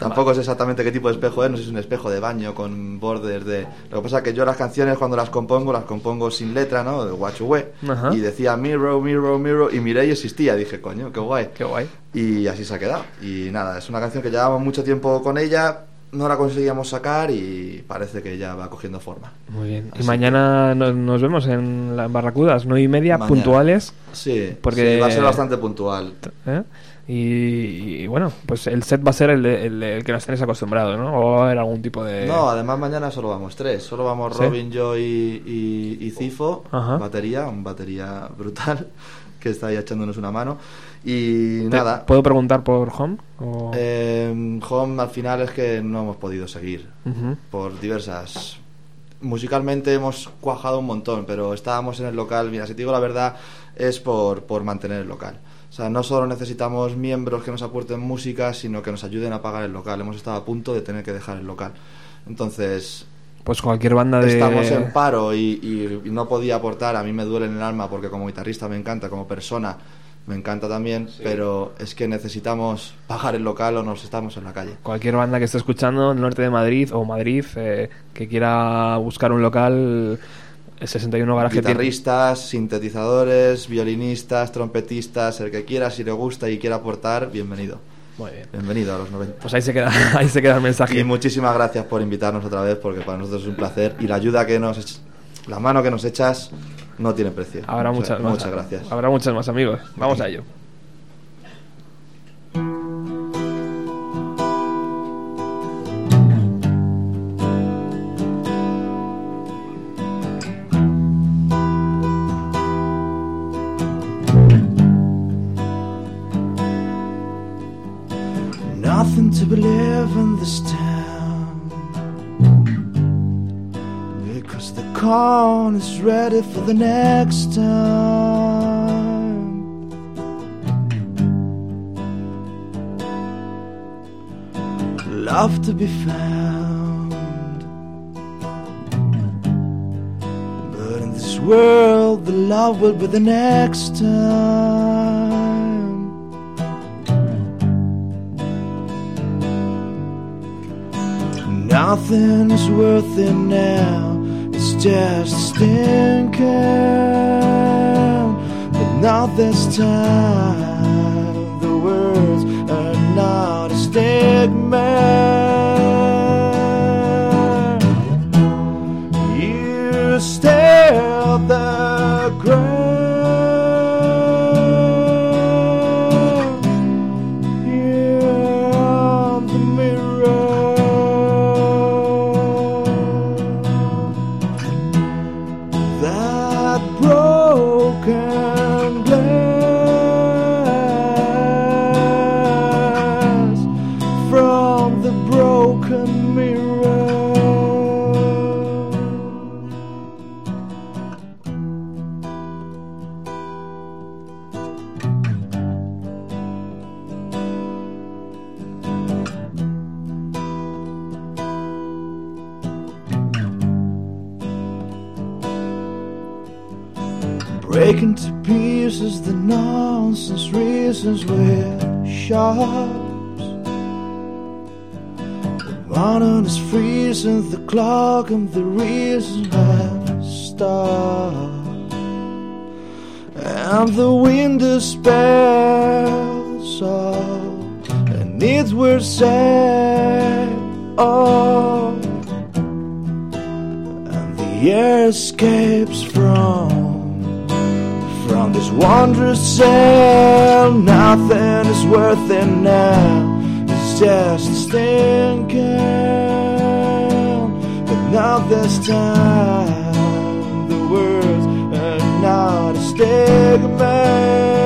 C: Tampoco sé exactamente qué tipo de espejo es, no sé si es un espejo de baño con bordes de... Lo que pasa es que yo las canciones cuando las compongo, las compongo sin letra, ¿no? De guachue.
B: Ajá.
C: Y decía mirror, mirror, mirror, y miré y existía. Dije, coño, qué guay.
B: Qué guay.
C: Y así se ha quedado. Y nada, es una canción que llevábamos mucho tiempo con ella, no la conseguíamos sacar y parece que ya va cogiendo forma.
B: Muy bien. Y mañana nos, nos vemos en las Barracudas, nueve y media,
C: Mañana.
B: puntuales.
C: Sí,
B: Porque
C: sí, va a ser bastante puntual.
B: ¿eh? Y, y bueno, pues el set va a ser el, el el que nos tenéis acostumbrados, ¿no? O va a haber algún tipo de...
C: No, además mañana solo vamos tres. Solo vamos
B: ¿Sí?
C: Robin, yo y, y, y Cifo.
B: Ajá.
C: Batería, un batería brutal que está ahí echándonos una mano. Y
B: ¿Te-
C: nada.
B: ¿Puedo preguntar por Home? O-
C: Eh, Home al final es que no hemos podido seguir
B: Ujú.
C: por diversas. Musicalmente hemos cuajado un montón, pero estábamos en el local. Mira, si te digo la verdad, es por, por mantener el local. O sea, no solo necesitamos miembros que nos aporten música, sino que nos ayuden a pagar el local. Hemos estado a punto de tener que dejar el local. Entonces,
B: Pues cualquier banda de...
C: estamos en paro y, y- y no podía aportar. A mí me duele en el alma porque como guitarrista me encanta, como persona me encanta también, pero es que necesitamos pagar el local o nos estamos en la calle.
B: Cualquier banda que esté escuchando en el norte de Madrid o Madrid eh, que quiera buscar un local, 61 Garaje tiene-
C: Guitarristas, sintetizadores, violinistas, trompetistas, el que quiera, si le gusta y quiera aportar, bienvenido.
B: Muy bien.
C: Bienvenido a los 90.
B: Pues ahí se queda, ahí se queda el mensaje.
C: Y muchísimas gracias por invitarnos otra vez, porque para nosotros es un placer. Y la ayuda que nos la mano que nos echas no tiene precio.
B: Habrá muchas más.
C: Muchas gracias.
B: Habrá muchas más amigos. Vamos a ello.
G: Believe in this town. Because the corn is ready for the next time. Love to be found. But in this world, the love will be the next time. Nothing is worth it now. It's just stinking. But not this time. The words are not a stigma. You stare Breaking to pieces the nonsense reasons we're sharps. The morning is freezing, the clock and the reason have stopped. And the wind spells off, and it will say, oh, and the air escapes from wondrous cell. Nothing is worth it now. It's just a stinking, but not this time. The words are not a stigma.